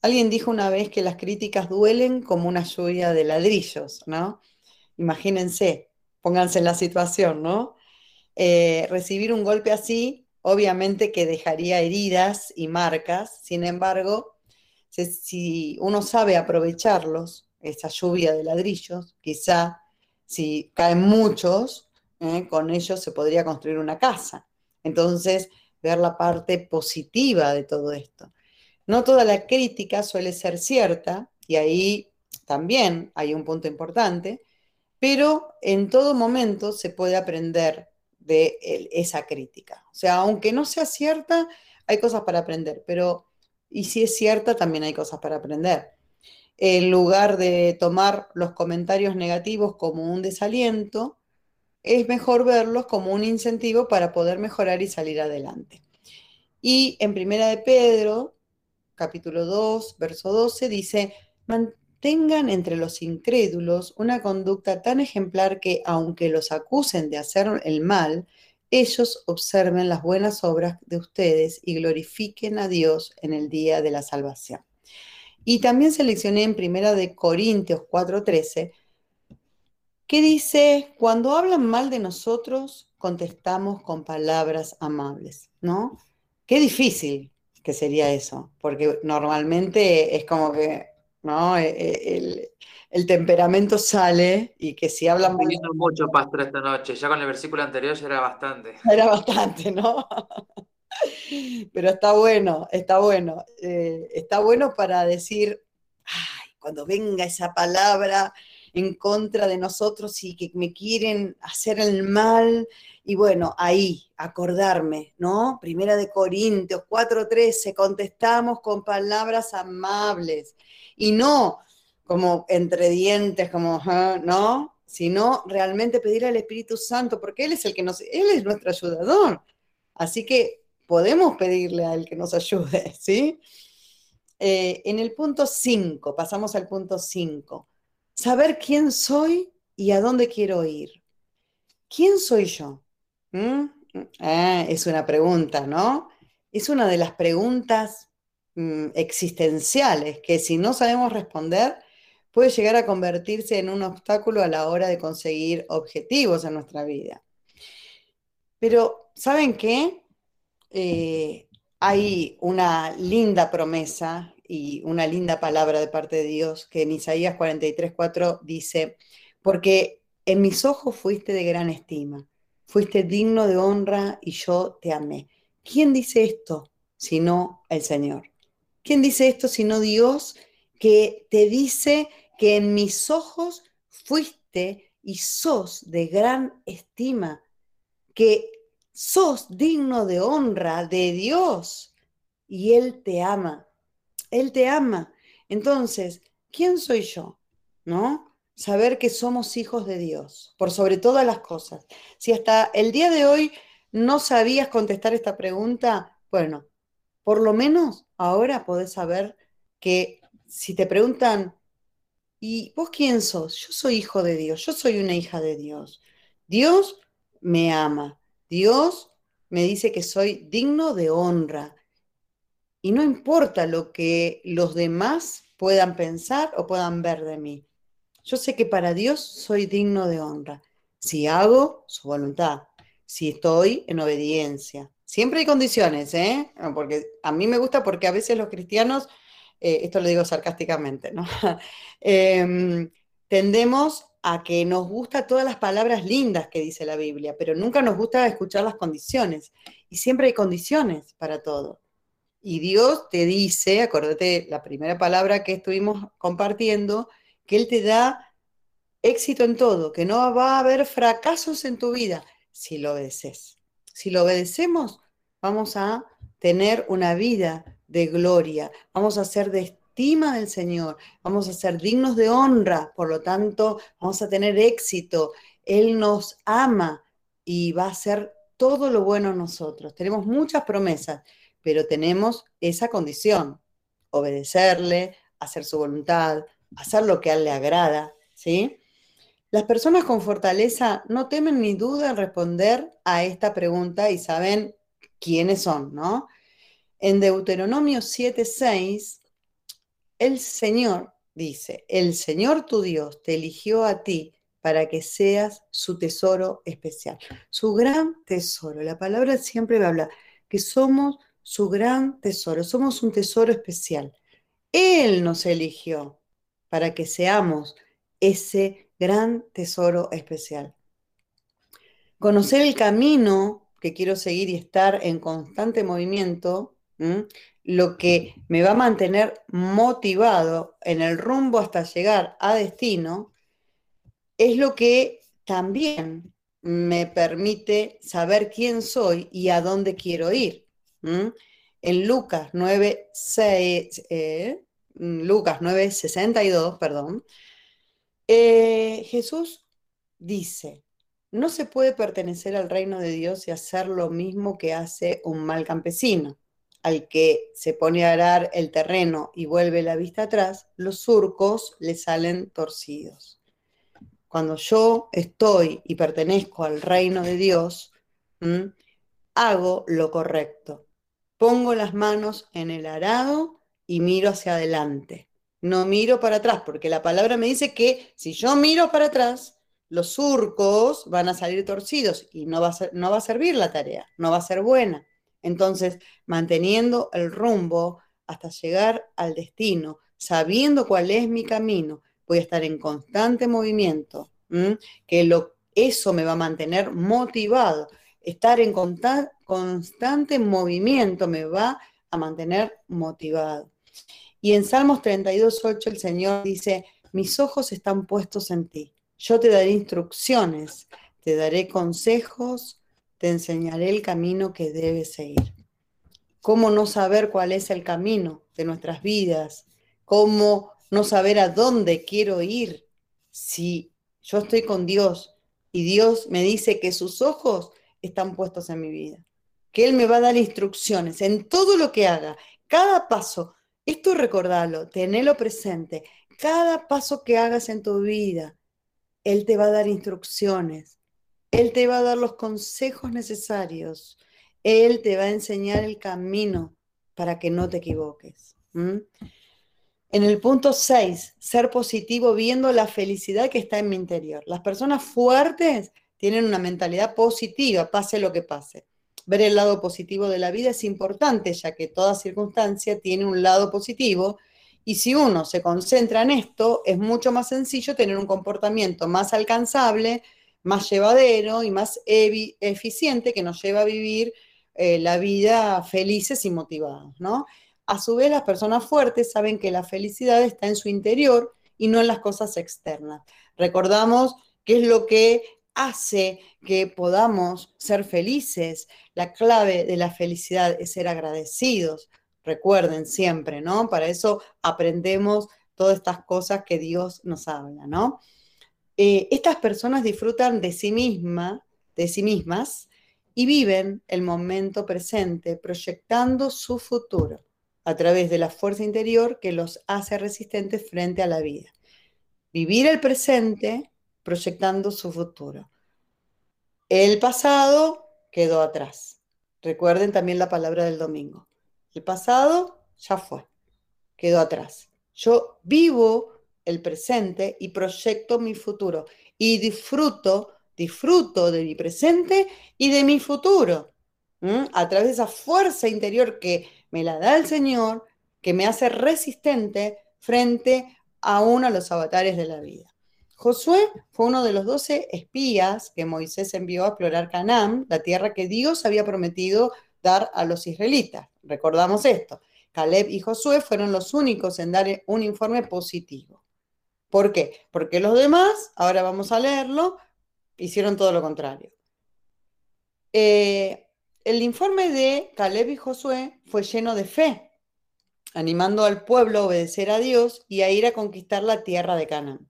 Alguien dijo una vez que las críticas duelen como una lluvia de ladrillos, ¿no? Imagínense, pónganse en la situación, ¿no? Eh, recibir un golpe así, obviamente que dejaría heridas y marcas, sin embargo, si uno sabe aprovecharlos, esa lluvia de ladrillos, quizá si caen muchos, ¿eh? con ellos se podría construir una casa. Entonces, ver la parte positiva de todo esto. No toda la crítica suele ser cierta, y ahí también hay un punto importante, pero en todo momento se puede aprender de esa crítica. O sea, aunque no sea cierta, hay cosas para aprender, pero y si es cierta, también hay cosas para aprender. En lugar de tomar los comentarios negativos como un desaliento, es mejor verlos como un incentivo para poder mejorar y salir adelante. Y en Primera de Pedro, capítulo 2, verso 12, dice, mantengan entre los incrédulos una conducta tan ejemplar que, aunque los acusen de hacer el mal, ellos observen las buenas obras de ustedes y glorifiquen a Dios en el día de la salvación. Y también seleccioné en Primera de Corintios 4:13 que dice, cuando hablan mal de nosotros, contestamos con palabras amables, ¿no? Qué difícil que sería eso, porque normalmente es como que, ¿no? E, e, el, temperamento sale y que si hablan mucho, pastor, esta noche, ya con el versículo anterior ya era bastante. [laughs] Era bastante, ¿no? [laughs] Pero está bueno, está bueno. Eh, está bueno para decir, ay, cuando venga esa palabra en contra de nosotros y que me quieren hacer el mal. Y bueno, ahí, acordarme, ¿no? Primera de Corintios 4:13, contestamos con palabras amables y no como entre dientes, como, ah", ¿no? Sino realmente pedir al Espíritu Santo, porque Él es el que nos, Él es nuestro ayudador. Así que podemos pedirle a Él que nos ayude, ¿sí? Eh, en el punto 5, pasamos al punto 5 saber quién soy y a dónde quiero ir. ¿Quién soy yo? ¿Mm? Ah, es una pregunta, ¿no? Es una de las preguntas mm, existenciales que si no sabemos responder puede llegar a convertirse en un obstáculo a la hora de conseguir objetivos en nuestra vida. Pero, ¿saben qué? Eh, hay una linda promesa y una linda palabra de parte de Dios que en Isaías 43:4 dice, porque en mis ojos fuiste de gran estima, fuiste digno de honra y yo te amé. ¿Quién dice esto sino el Señor? ¿Quién dice esto sino Dios que te dice que en mis ojos fuiste y sos de gran estima, que sos digno de honra de Dios y Él te ama? Él te ama. Entonces, ¿quién soy yo? ¿No? Saber que somos hijos de Dios, por sobre todas las cosas. Si hasta el día de hoy no sabías contestar esta pregunta, bueno, por lo menos ahora podés saber que si te preguntan, ¿y vos quién sos? Yo soy hijo de Dios, yo soy una hija de Dios. Dios me ama, Dios me dice que soy digno de honra, y no importa lo que los demás puedan pensar o puedan ver de mí. Yo sé que para Dios soy digno de honra. Si hago su voluntad, si estoy en obediencia. Siempre hay condiciones, ¿eh? Porque a mí me gusta porque a veces los cristianos, eh, esto lo digo sarcásticamente, ¿no? [laughs] Em, tendemos a que nos gustan todas las palabras lindas que dice la Biblia, pero nunca nos gusta escuchar las condiciones. Y siempre hay condiciones para todo. Y Dios te dice, acuérdate la primera palabra que estuvimos compartiendo, que Él te da éxito en todo, que no va a haber fracasos en tu vida si lo obedeces. Si lo obedecemos, vamos a tener una vida de gloria, vamos a ser de estima del Señor, vamos a ser dignos de honra, por lo tanto, vamos a tener éxito. Él nos ama y va a hacer todo lo bueno en nosotros. Tenemos muchas promesas, pero tenemos esa condición, obedecerle, hacer su voluntad, hacer lo que a él le agrada, ¿sí? Las personas con fortaleza no temen ni duda en responder a esta pregunta y saben quiénes son, ¿no? En Deuteronomio 7:6, el Señor dice, el Señor tu Dios te eligió a ti para que seas su tesoro especial, su gran tesoro. La palabra siempre habla que somos su gran tesoro, somos un tesoro especial. Él nos eligió para que seamos ese gran tesoro especial. Conocer el camino que quiero seguir y estar en constante movimiento, lo que me va a mantener motivado en el rumbo hasta llegar a destino, es lo que también me permite saber quién soy y a dónde quiero ir. En Lucas 9, 6, eh, Lucas 9, 62, perdón, eh, Jesús dice, no se puede pertenecer al reino de Dios y hacer lo mismo que hace un mal campesino. Al que se pone a arar el terreno y vuelve la vista atrás, los surcos le salen torcidos. Cuando yo estoy y pertenezco al reino de Dios, hago lo correcto. Pongo las manos en el arado y miro hacia adelante no miro para atrás, porque la palabra me dice que si yo miro para atrás, los surcos van a salir torcidos y no va a, no va a servir la tarea, no va a ser buena. Entonces, manteniendo el rumbo hasta llegar al destino, sabiendo cuál es mi camino, voy a estar en constante movimiento, que lo, eso me va a mantener motivado. Estar en constante movimiento me va a mantener motivado. Y en Salmos 32.8 el Señor dice, mis ojos están puestos en ti. Yo te daré instrucciones, te daré consejos, te enseñaré el camino que debes seguir. ¿Cómo no saber cuál es el camino de nuestras vidas? ¿Cómo no saber a dónde quiero ir si yo estoy con Dios y Dios me dice que sus ojos están puestos en mi vida? Que Él me va a dar instrucciones en todo lo que haga, cada paso, esto recordalo, tenelo presente. Cada paso que hagas en tu vida, Él te va a dar instrucciones. Él te va a dar los consejos necesarios. Él te va a enseñar el camino para que no te equivoques. En el punto 6, ser positivo viendo la felicidad que está en mi interior. Las personas fuertes tienen una mentalidad positiva, pase lo que pase ver el lado positivo de la vida es importante, ya que toda circunstancia tiene un lado positivo. Y si uno se concentra en esto, es mucho más sencillo tener un comportamiento más alcanzable, más llevadero y más eficiente que nos lleva a vivir eh, la vida felices y motivados, ¿no? A su vez, las personas fuertes saben que la felicidad está en su interior y no en las cosas externas. Recordamos qué es lo que hace que podamos ser felices. La clave de la felicidad es ser agradecidos. Recuerden siempre, ¿no? Para eso aprendemos todas estas cosas que Dios nos habla, ¿no? Eh, estas personas disfrutan de sí misma, de sí mismas y viven el momento presente proyectando su futuro a través de la fuerza interior que los hace resistentes frente a la vida. Vivir el presente proyectando su futuro. El pasado quedó atrás. Recuerden también la palabra del domingo. El pasado ya fue, quedó atrás. Yo vivo el presente y proyecto mi futuro y disfruto, disfruto de mi presente y de mi futuro. A través de esa fuerza interior que me la da el Señor, que me hace resistente frente a uno de los avatares de la vida. Josué fue uno de los doce espías que Moisés envió a explorar Canaán, la tierra que Dios había prometido dar a los israelitas. Recordamos esto. Caleb y Josué fueron los únicos en dar un informe positivo. ¿Por qué? Porque los demás, ahora vamos a leerlo, hicieron todo lo contrario. Eh, el informe de Caleb y Josué fue lleno de fe, animando al pueblo a obedecer a Dios y a ir a conquistar la tierra de Canaán.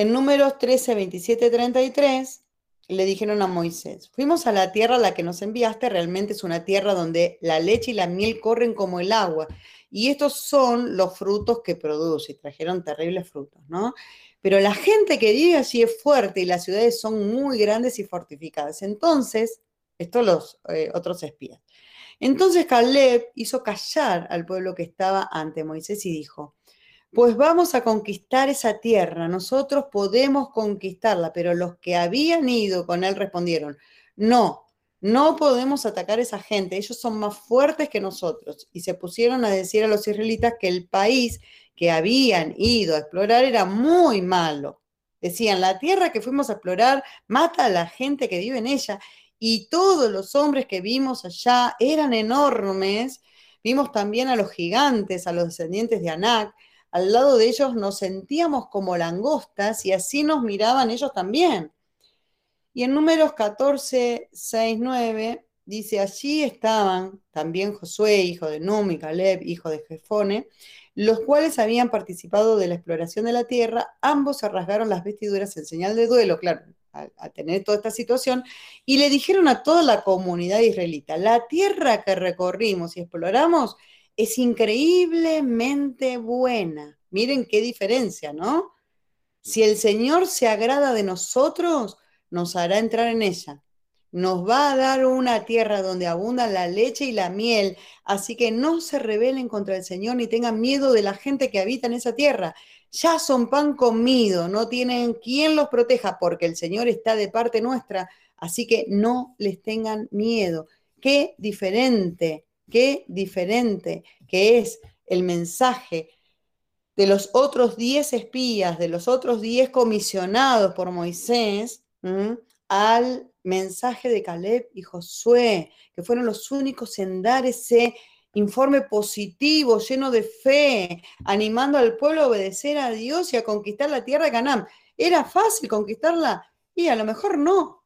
En números 13, 27, 33 le dijeron a Moisés, fuimos a la tierra a la que nos enviaste, realmente es una tierra donde la leche y la miel corren como el agua, y estos son los frutos que produce, y trajeron terribles frutos, ¿no? Pero la gente que vive allí es fuerte y las ciudades son muy grandes y fortificadas. Entonces, esto los eh, otros espías. Entonces Caleb hizo callar al pueblo que estaba ante Moisés y dijo, pues vamos a conquistar esa tierra, nosotros podemos conquistarla, pero los que habían ido con él respondieron, no, no podemos atacar a esa gente, ellos son más fuertes que nosotros. Y se pusieron a decir a los israelitas que el país que habían ido a explorar era muy malo. Decían, la tierra que fuimos a explorar mata a la gente que vive en ella y todos los hombres que vimos allá eran enormes. Vimos también a los gigantes, a los descendientes de Anak, al lado de ellos nos sentíamos como langostas y así nos miraban ellos también. Y en números 14, 6, 9 dice, allí estaban también Josué, hijo de Num, y Caleb, hijo de Jefone, los cuales habían participado de la exploración de la tierra, ambos se rasgaron las vestiduras en señal de duelo, claro, a, tener toda esta situación, y le dijeron a toda la comunidad israelita, la tierra que recorrimos y exploramos es increíblemente buena. Miren qué diferencia, ¿no? Si el Señor se agrada de nosotros, nos hará entrar en ella. Nos va a dar una tierra donde abunda la leche y la miel, así que no se rebelen contra el Señor ni tengan miedo de la gente que habita en esa tierra. Ya son pan comido, no tienen quien los proteja porque el Señor está de parte nuestra, así que no les tengan miedo. Qué diferente qué diferente que es el mensaje de los otros diez espías, de los otros diez comisionados por Moisés, al mensaje de Caleb y Josué, que fueron los únicos en dar ese informe positivo, lleno de fe, animando al pueblo a obedecer a Dios y a conquistar la tierra de Canaán. ¿Era fácil conquistarla? Y a lo mejor no,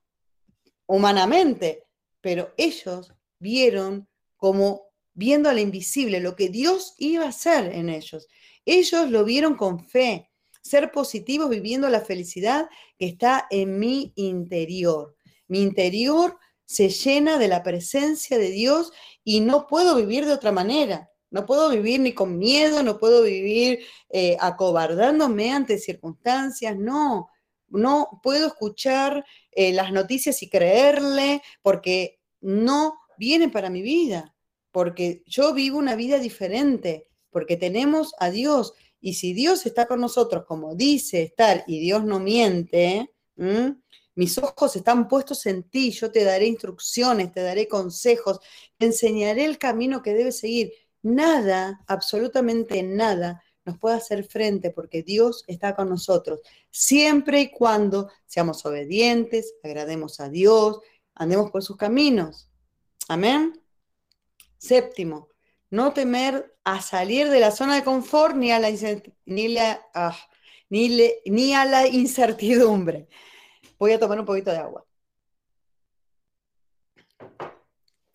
humanamente, pero ellos vieron como viendo al invisible, lo que Dios iba a hacer en ellos. Ellos lo vieron con fe, ser positivos viviendo la felicidad que está en mi interior. Mi interior se llena de la presencia de Dios y no puedo vivir de otra manera. No puedo vivir ni con miedo, no puedo vivir eh, acobardándome ante circunstancias, no. No puedo escuchar eh, las noticias y creerle porque no viene para mi vida porque yo vivo una vida diferente, porque tenemos a Dios. Y si Dios está con nosotros como dice estar y Dios no miente, mis ojos están puestos en ti, yo te daré instrucciones, te daré consejos, te enseñaré el camino que debes seguir. Nada, absolutamente nada, nos puede hacer frente porque Dios está con nosotros, siempre y cuando seamos obedientes, agrademos a Dios, andemos por sus caminos. Amén. Séptimo, no temer a salir de la zona de confort ni a la, ni, ah, ni a la incertidumbre. Voy a tomar un poquito de agua.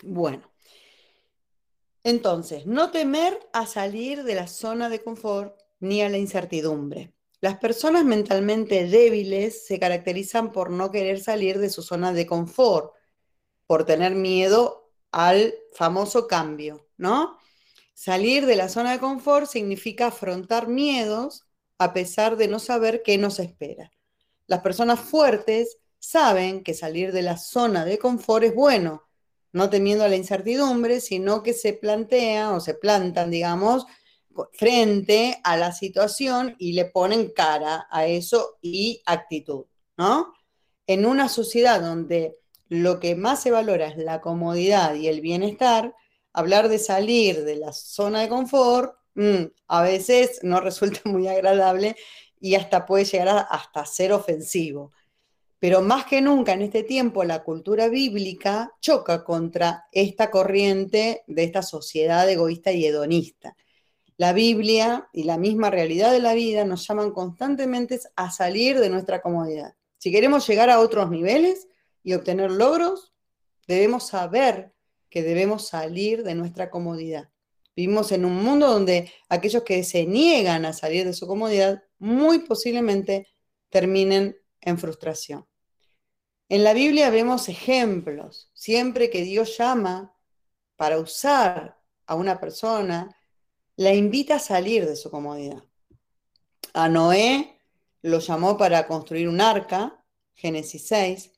Bueno, entonces, no temer a salir de la zona de confort ni a la incertidumbre. Las personas mentalmente débiles se caracterizan por no querer salir de su zona de confort, por tener miedo al famoso cambio, ¿no? Salir de la zona de confort significa afrontar miedos a pesar de no saber qué nos espera. Las personas fuertes saben que salir de la zona de confort es bueno, no temiendo a la incertidumbre, sino que se plantean o se plantan, digamos, frente a la situación y le ponen cara a eso y actitud, ¿no? En una sociedad donde lo que más se valora es la comodidad y el bienestar, hablar de salir de la zona de confort mm, a veces no resulta [laughs] muy agradable y hasta puede llegar a, hasta ser ofensivo. Pero más que nunca en este tiempo la cultura bíblica choca contra esta corriente de esta sociedad egoísta y hedonista. La Biblia y la misma realidad de la vida nos llaman constantemente a salir de nuestra comodidad. Si queremos llegar a otros niveles y obtener logros, debemos saber que debemos salir de nuestra comodidad. Vivimos en un mundo donde aquellos que se niegan a salir de su comodidad muy posiblemente terminen en frustración. En la Biblia vemos ejemplos. Siempre que Dios llama para usar a una persona, la invita a salir de su comodidad. A Noé lo llamó para construir un arca, Génesis 6.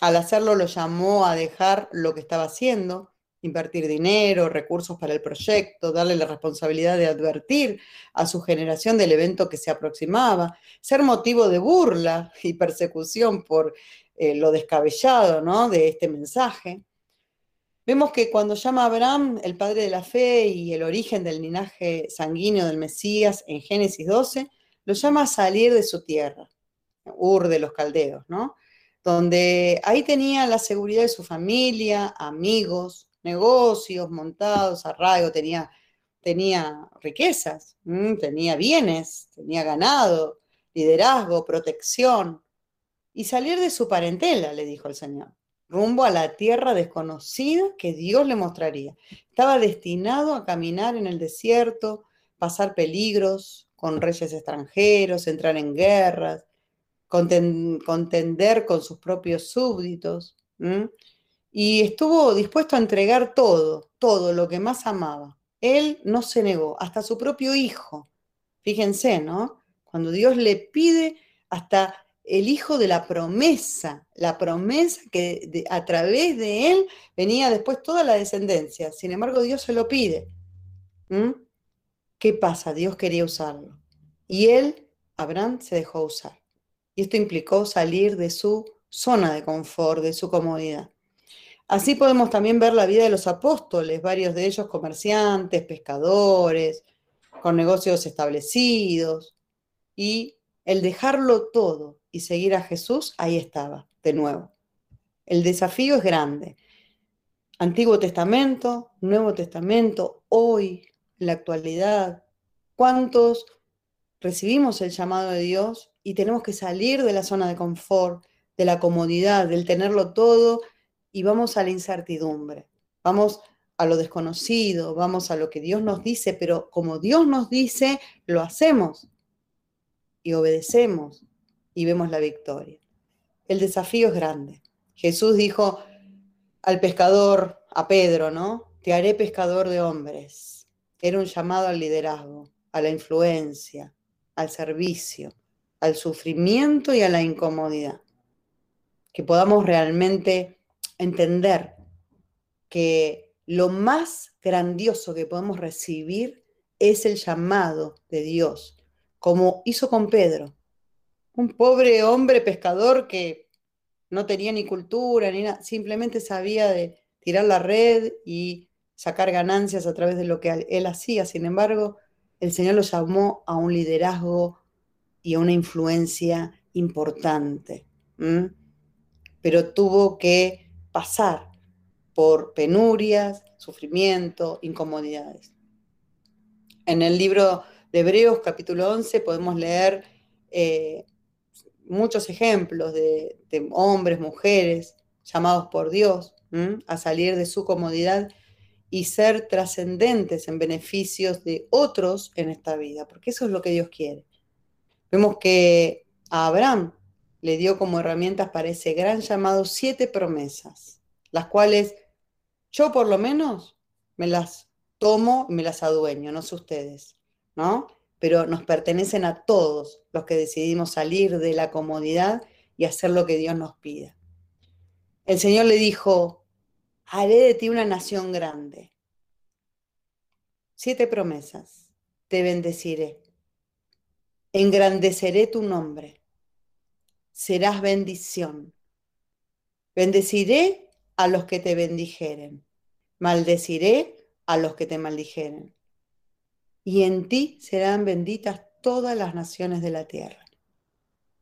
Al hacerlo lo llamó a dejar lo que estaba haciendo, invertir dinero, recursos para el proyecto, darle la responsabilidad de advertir a su generación del evento que se aproximaba, ser motivo de burla y persecución por eh, lo descabellado ¿no? de este mensaje. Vemos que cuando llama a Abraham, el padre de la fe y el origen del linaje sanguíneo del Mesías en Génesis 12, lo llama a salir de su tierra, Ur de los caldeos, ¿no? Donde ahí tenía la seguridad de su familia, amigos, negocios montados, arraigo, tenía, tenía riquezas, tenía bienes, tenía ganado, liderazgo, protección. Y salir de su parentela, le dijo el Señor rumbo a la tierra desconocida que Dios le mostraría. Estaba destinado a caminar en el desierto, pasar peligros con reyes extranjeros, entrar en guerras, contender con sus propios súbditos. Y estuvo dispuesto a entregar todo, todo lo que más amaba. Él no se negó, hasta su propio hijo. Fíjense, ¿no? Cuando Dios le pide hasta el hijo de la promesa, la promesa que a través de él venía después toda la descendencia. Sin embargo, Dios se lo pide. ¿Qué pasa? Dios quería usarlo. Y él, Abraham, se dejó usar. Y esto implicó salir de su zona de confort, de su comodidad. Así podemos también ver la vida de los apóstoles, varios de ellos comerciantes, pescadores, con negocios establecidos. Y el dejarlo todo y seguir a Jesús, ahí estaba, de nuevo. El desafío es grande. Antiguo Testamento, Nuevo Testamento, hoy, la actualidad, ¿cuántos recibimos el llamado de Dios y tenemos que salir de la zona de confort, de la comodidad, del tenerlo todo y vamos a la incertidumbre? Vamos a lo desconocido, vamos a lo que Dios nos dice, pero como Dios nos dice, lo hacemos y obedecemos y vemos la victoria. El desafío es grande. Jesús dijo al pescador, a Pedro, ¿no? Te haré pescador de hombres. Era un llamado al liderazgo, a la influencia, al servicio, al sufrimiento y a la incomodidad. Que podamos realmente entender que lo más grandioso que podemos recibir es el llamado de Dios, como hizo con Pedro un pobre hombre pescador que no tenía ni cultura ni nada, simplemente sabía de tirar la red y sacar ganancias a través de lo que él hacía. Sin embargo, el Señor lo llamó a un liderazgo y a una influencia importante. Pero tuvo que pasar por penurias, sufrimiento, incomodidades. En el libro de Hebreos capítulo 11 podemos leer eh, muchos ejemplos de, hombres, mujeres llamados por Dios a salir de su comodidad y ser trascendentes en beneficios de otros en esta vida, porque eso es lo que Dios quiere. Vemos que a Abraham le dio como herramientas para ese gran llamado siete promesas, las cuales yo por lo menos me las tomo, me las adueño, no sé ustedes, ¿no? pero nos pertenecen a todos los que decidimos salir de la comodidad y hacer lo que Dios nos pida. El Señor le dijo, haré de ti una nación grande. Siete promesas. Te bendeciré. Engrandeceré tu nombre. Serás bendición. Bendeciré a los que te bendijeren. Maldeciré a los que te maldijeren y en ti serán benditas todas las naciones de la tierra.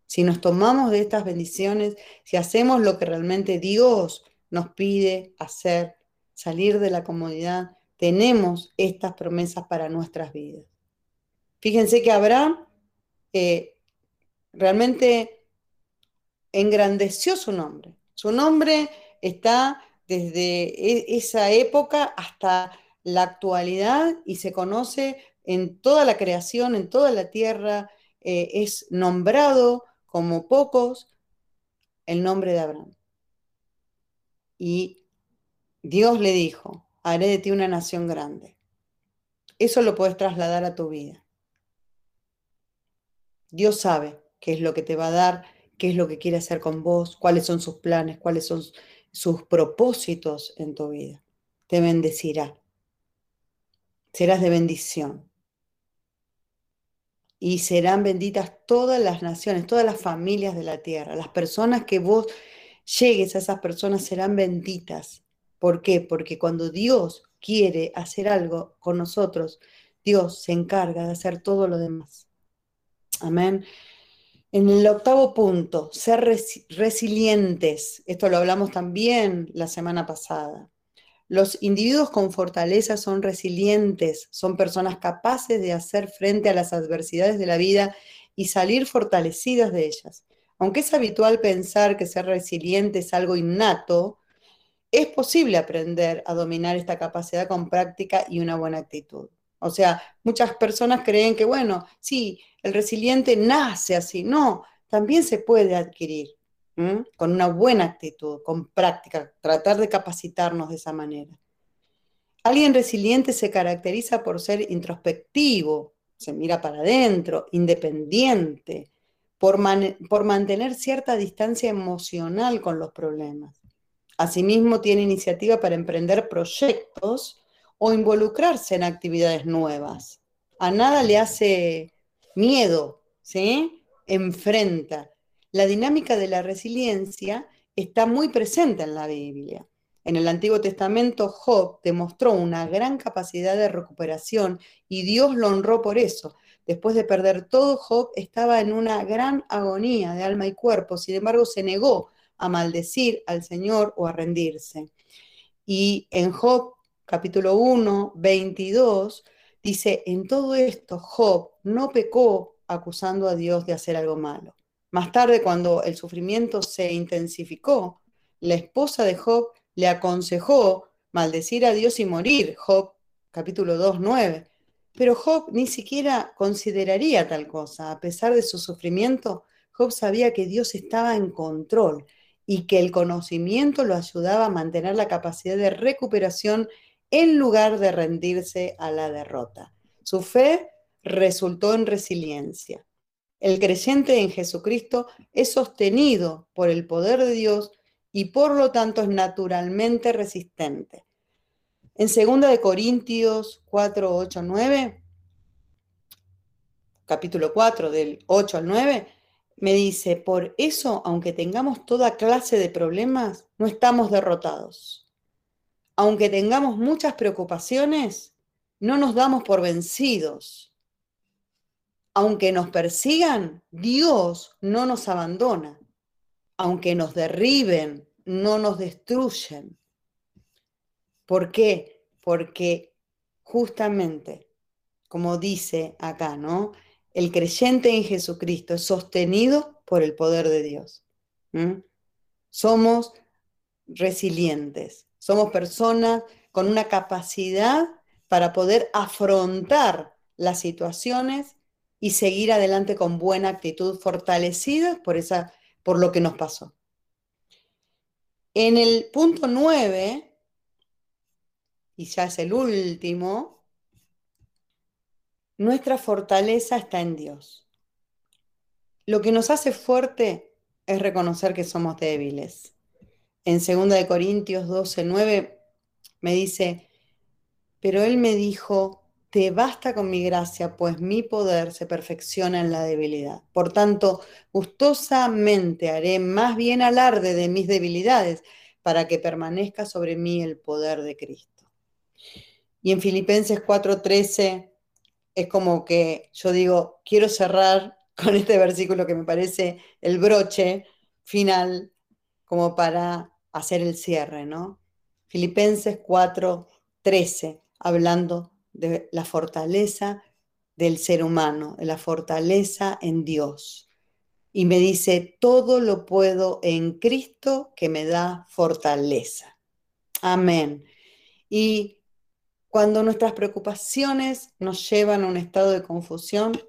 Si nos tomamos de estas bendiciones, si hacemos lo que realmente Dios nos pide hacer, salir de la comodidad, tenemos estas promesas para nuestras vidas. Fíjense que Abraham eh, realmente engrandeció su nombre. Su nombre está desde e, esa época hasta la actualidad y se conoce en toda la creación, en toda la tierra, eh, es nombrado como pocos el nombre de Abraham. Y Dios le dijo, haré de ti una nación grande. Eso lo puedes trasladar a tu vida. Dios sabe qué es lo que te va a dar, qué es lo que quiere hacer con vos, cuáles son sus planes, cuáles son sus propósitos en tu vida. Te bendecirá. Serás de bendición. Y serán benditas todas las naciones, todas las familias de la tierra. Las personas que vos llegues a esas personas serán benditas. ¿Por qué? Porque cuando Dios quiere hacer algo con nosotros, Dios se encarga de hacer todo lo demás. Amén. En el octavo punto, ser resilientes. Esto lo hablamos también la semana pasada. Los individuos con fortaleza son resilientes, son personas capaces de hacer frente a las adversidades de la vida y salir fortalecidas de ellas. Aunque es habitual pensar que ser resiliente es algo innato, es posible aprender a dominar esta capacidad con práctica y una buena actitud. O sea, muchas personas creen que, bueno, sí, el resiliente nace así. No, también se puede adquirir con una buena actitud, con práctica, tratar de capacitarnos de esa manera. Alguien resiliente se caracteriza por ser introspectivo, se mira para adentro, independiente, por, por mantener cierta distancia emocional con los problemas. Asimismo, tiene iniciativa para emprender proyectos o involucrarse en actividades nuevas. A nada le hace miedo, ¿sí? Enfrenta. La dinámica de la resiliencia está muy presente en la Biblia. En el Antiguo Testamento, Job demostró una gran capacidad de recuperación y Dios lo honró por eso. Después de perder todo, Job estaba en una gran agonía de alma y cuerpo, sin embargo se negó a maldecir al Señor o a rendirse. Y en Job capítulo 1, 22, dice, en todo esto Job no pecó acusando a Dios de hacer algo malo. Más tarde, cuando el sufrimiento se intensificó, la esposa de Job le aconsejó maldecir a Dios y morir. Job capítulo 2, 9. Pero Job ni siquiera consideraría tal cosa. A pesar de su sufrimiento, Job sabía que Dios estaba en control y que el conocimiento lo ayudaba a mantener la capacidad de recuperación en lugar de rendirse a la derrota. Su fe resultó en resiliencia. El creyente en Jesucristo es sostenido por el poder de Dios y por lo tanto es naturalmente resistente. En 2 de Corintios 4, 8, 9, capítulo 4 del 8 al 9, me dice, por eso, aunque tengamos toda clase de problemas, no estamos derrotados aunque tengamos muchas preocupaciones, no nos damos por vencidos. Aunque nos persigan, Dios no nos abandona. Aunque nos derriben, no nos destruyen. ¿Por qué? Porque justamente, como dice acá, ¿no? El creyente en Jesucristo es sostenido por el poder de Dios. Somos resilientes, somos personas con una capacidad para poder afrontar las situaciones y seguir adelante con buena actitud, fortalecidas por, esa, por lo que nos pasó. En el punto 9, y ya es el último, nuestra fortaleza está en Dios. Lo que nos hace fuerte es reconocer que somos débiles en 2 de Corintios 12, 9, me dice, pero él me dijo, te basta con mi gracia, pues mi poder se perfecciona en la debilidad. Por tanto, gustosamente haré más bien alarde de mis debilidades para que permanezca sobre mí el poder de Cristo. Y en Filipenses 4:13 es como que yo digo, quiero cerrar [laughs] con este versículo que me parece el broche final, como para hacer el cierre, ¿no? Filipenses 4, 13, hablando de la fortaleza del ser humano, de la fortaleza en Dios. Y me dice, todo lo puedo en Cristo que me da fortaleza. Amén. Y cuando nuestras preocupaciones nos llevan a un estado de confusión,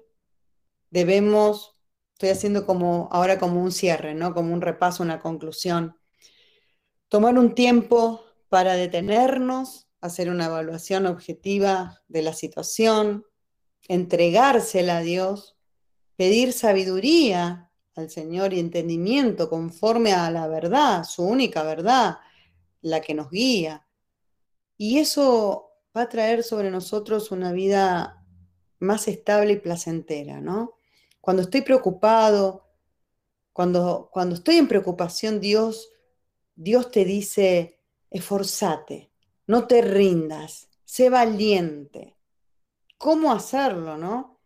debemos, estoy haciendo como ahora como un cierre, ¿no? Como un repaso, una conclusión. Tomar un tiempo para detenernos, hacer una evaluación objetiva de la situación, entregársela a Dios, pedir sabiduría al Señor y entendimiento conforme a la verdad, su única verdad, la que nos guía. Y eso va a traer sobre nosotros una vida más estable y placentera, ¿no? Cuando estoy preocupado, cuando, cuando estoy en preocupación, Dios, Dios te dice, esforzate, no te rindas, sé valiente. ¿Cómo hacerlo, no?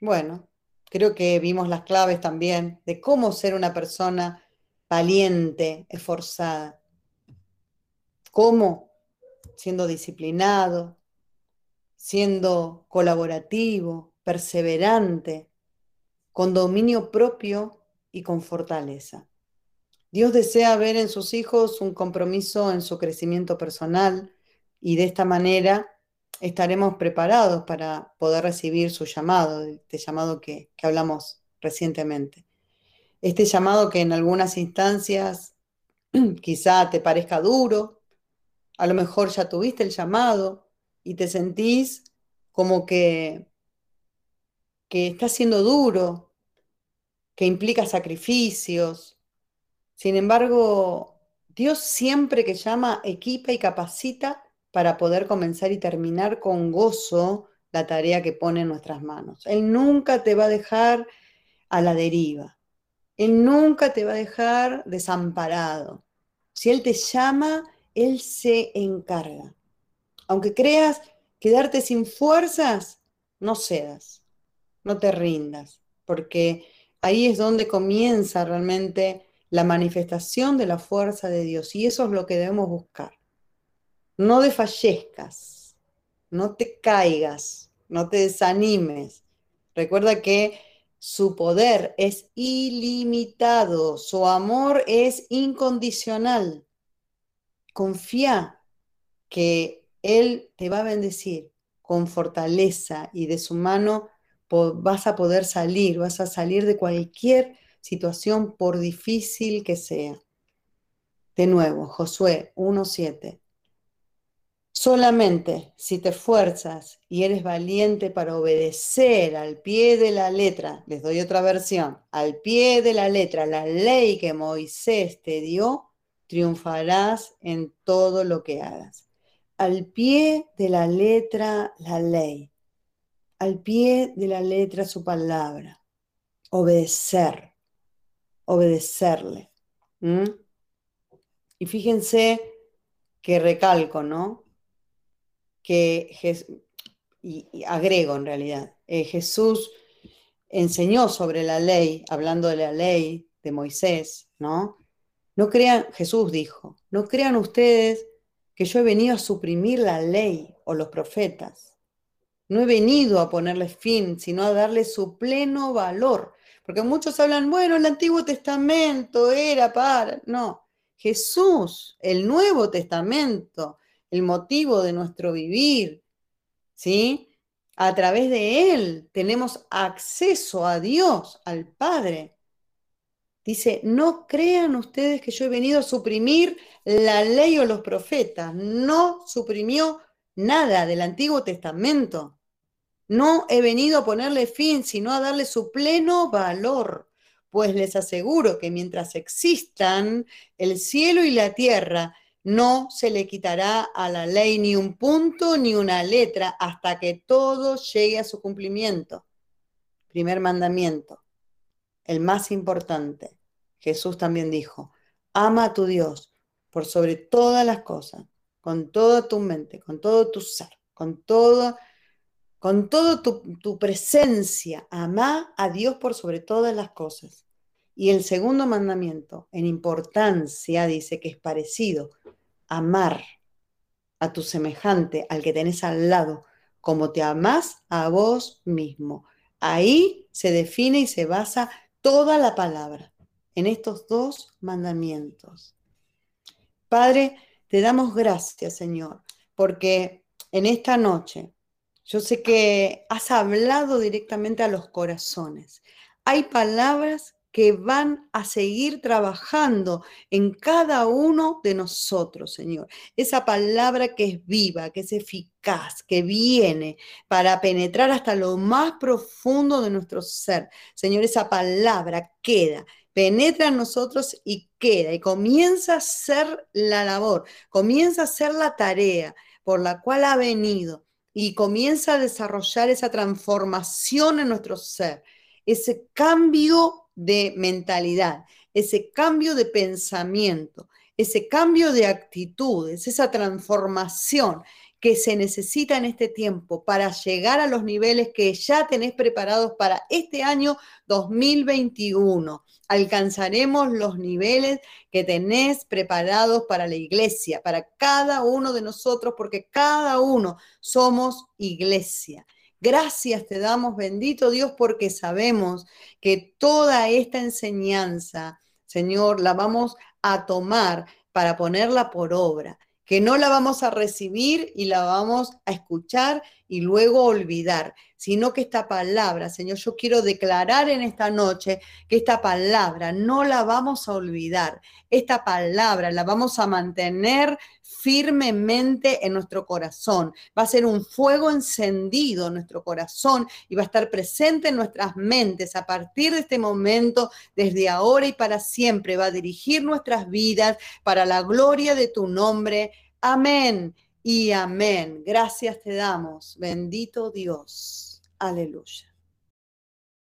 Bueno, creo que vimos las claves también de cómo ser una persona valiente, esforzada. ¿Cómo? Siendo disciplinado, siendo colaborativo, perseverante, con dominio propio y con fortaleza. Dios desea ver en sus hijos un compromiso en su crecimiento personal y de esta manera estaremos preparados para poder recibir su llamado, este llamado que, que hablamos recientemente. Este llamado que en algunas instancias [clears throat] quizá te parezca duro, a lo mejor ya tuviste el llamado y te sentís como que, que está siendo duro, que implica sacrificios. Sin embargo, Dios siempre que llama, equipa y capacita para poder comenzar y terminar con gozo la tarea que pone en nuestras manos. Él nunca te va a dejar a la deriva. Él nunca te va a dejar desamparado. Si Él te llama, Él se encarga. Aunque creas quedarte sin fuerzas, no cedas, no te rindas, porque ahí es donde comienza realmente la manifestación de la fuerza de Dios y eso es lo que debemos buscar no desfallezcas, no te caigas, no te desanimes. Recuerda que su poder es ilimitado, su amor es incondicional. Confía que Él te va a bendecir con fortaleza y de su mano vas a poder salir, vas a salir de cualquier situación por difícil que sea. De nuevo, Josué 1.7. Solamente si te esfuerzas y eres valiente para obedecer al pie de la letra, les doy otra versión, al pie de la letra, la ley que Moisés te dio, triunfarás en todo lo que hagas. Al pie de la letra, la ley. Al pie de la letra, su palabra. Obedecer. Obedecerle. Y fíjense que recalco, ¿no? que y, agrego en realidad, eh, Jesús enseñó sobre la ley, hablando de la ley de Moisés, ¿no? No crean, Jesús dijo, no crean ustedes que yo he venido a suprimir la ley o los profetas. No he venido a ponerle fin, sino a darle su pleno valor. Porque muchos hablan, bueno, el Antiguo Testamento era para... No, Jesús, el Nuevo Testamento, el motivo de nuestro vivir, ¿sí? A través de Él tenemos acceso a Dios, al Padre. Dice, no crean ustedes que yo he venido a suprimir la ley o los profetas. No suprimió nada del Antiguo Testamento. No he venido a ponerle fin, sino a darle su pleno valor. Pues les aseguro que mientras existan el cielo y la tierra, no se le quitará a la ley ni un punto ni una letra hasta que todo llegue a su cumplimiento. Primer mandamiento, el más importante. Jesús también dijo, ama a tu Dios por sobre todas las cosas, con toda tu mente, con todo tu ser, con todo, con todo tu, tu presencia. Ama a Dios por sobre todas las cosas. Y el segundo mandamiento, en importancia, dice que es parecido, amar a tu semejante, al que tenés al lado, como te amás a vos mismo. Ahí se define y se basa toda la palabra, en estos dos mandamientos. Padre, te damos gracias, Señor, porque en esta noche yo sé que has hablado directamente a los corazones. Hay palabras que van a seguir trabajando en cada uno de nosotros, Señor. Esa palabra que es viva, que es eficaz, que viene para penetrar hasta lo más profundo de nuestro ser. Señor, esa palabra queda, penetra en nosotros y queda y comienza a ser la labor, comienza a ser la tarea por la cual ha venido y comienza a desarrollar esa transformación en nuestro ser, ese cambio de mentalidad, ese cambio de pensamiento, ese cambio de actitudes, esa transformación que se necesita en este tiempo para llegar a los niveles que ya tenés preparados para este año 2021. Alcanzaremos los niveles que tenés preparados para la iglesia, para cada uno de nosotros, porque cada uno somos iglesia. Gracias te damos, bendito Dios, porque sabemos que toda esta enseñanza, Señor, la vamos a tomar para ponerla por obra, que no la vamos a recibir y la vamos a escuchar y luego olvidar, sino que esta palabra, Señor, yo quiero declarar en esta noche que esta palabra no la vamos a olvidar, esta palabra la vamos a mantener firmemente en nuestro corazón. Va a ser un fuego encendido en nuestro corazón y va a estar presente en nuestras mentes a partir de este momento, desde ahora y para siempre. Va a dirigir nuestras vidas para la gloria de tu nombre. Amén y amén. Gracias te damos, bendito Dios. Aleluya.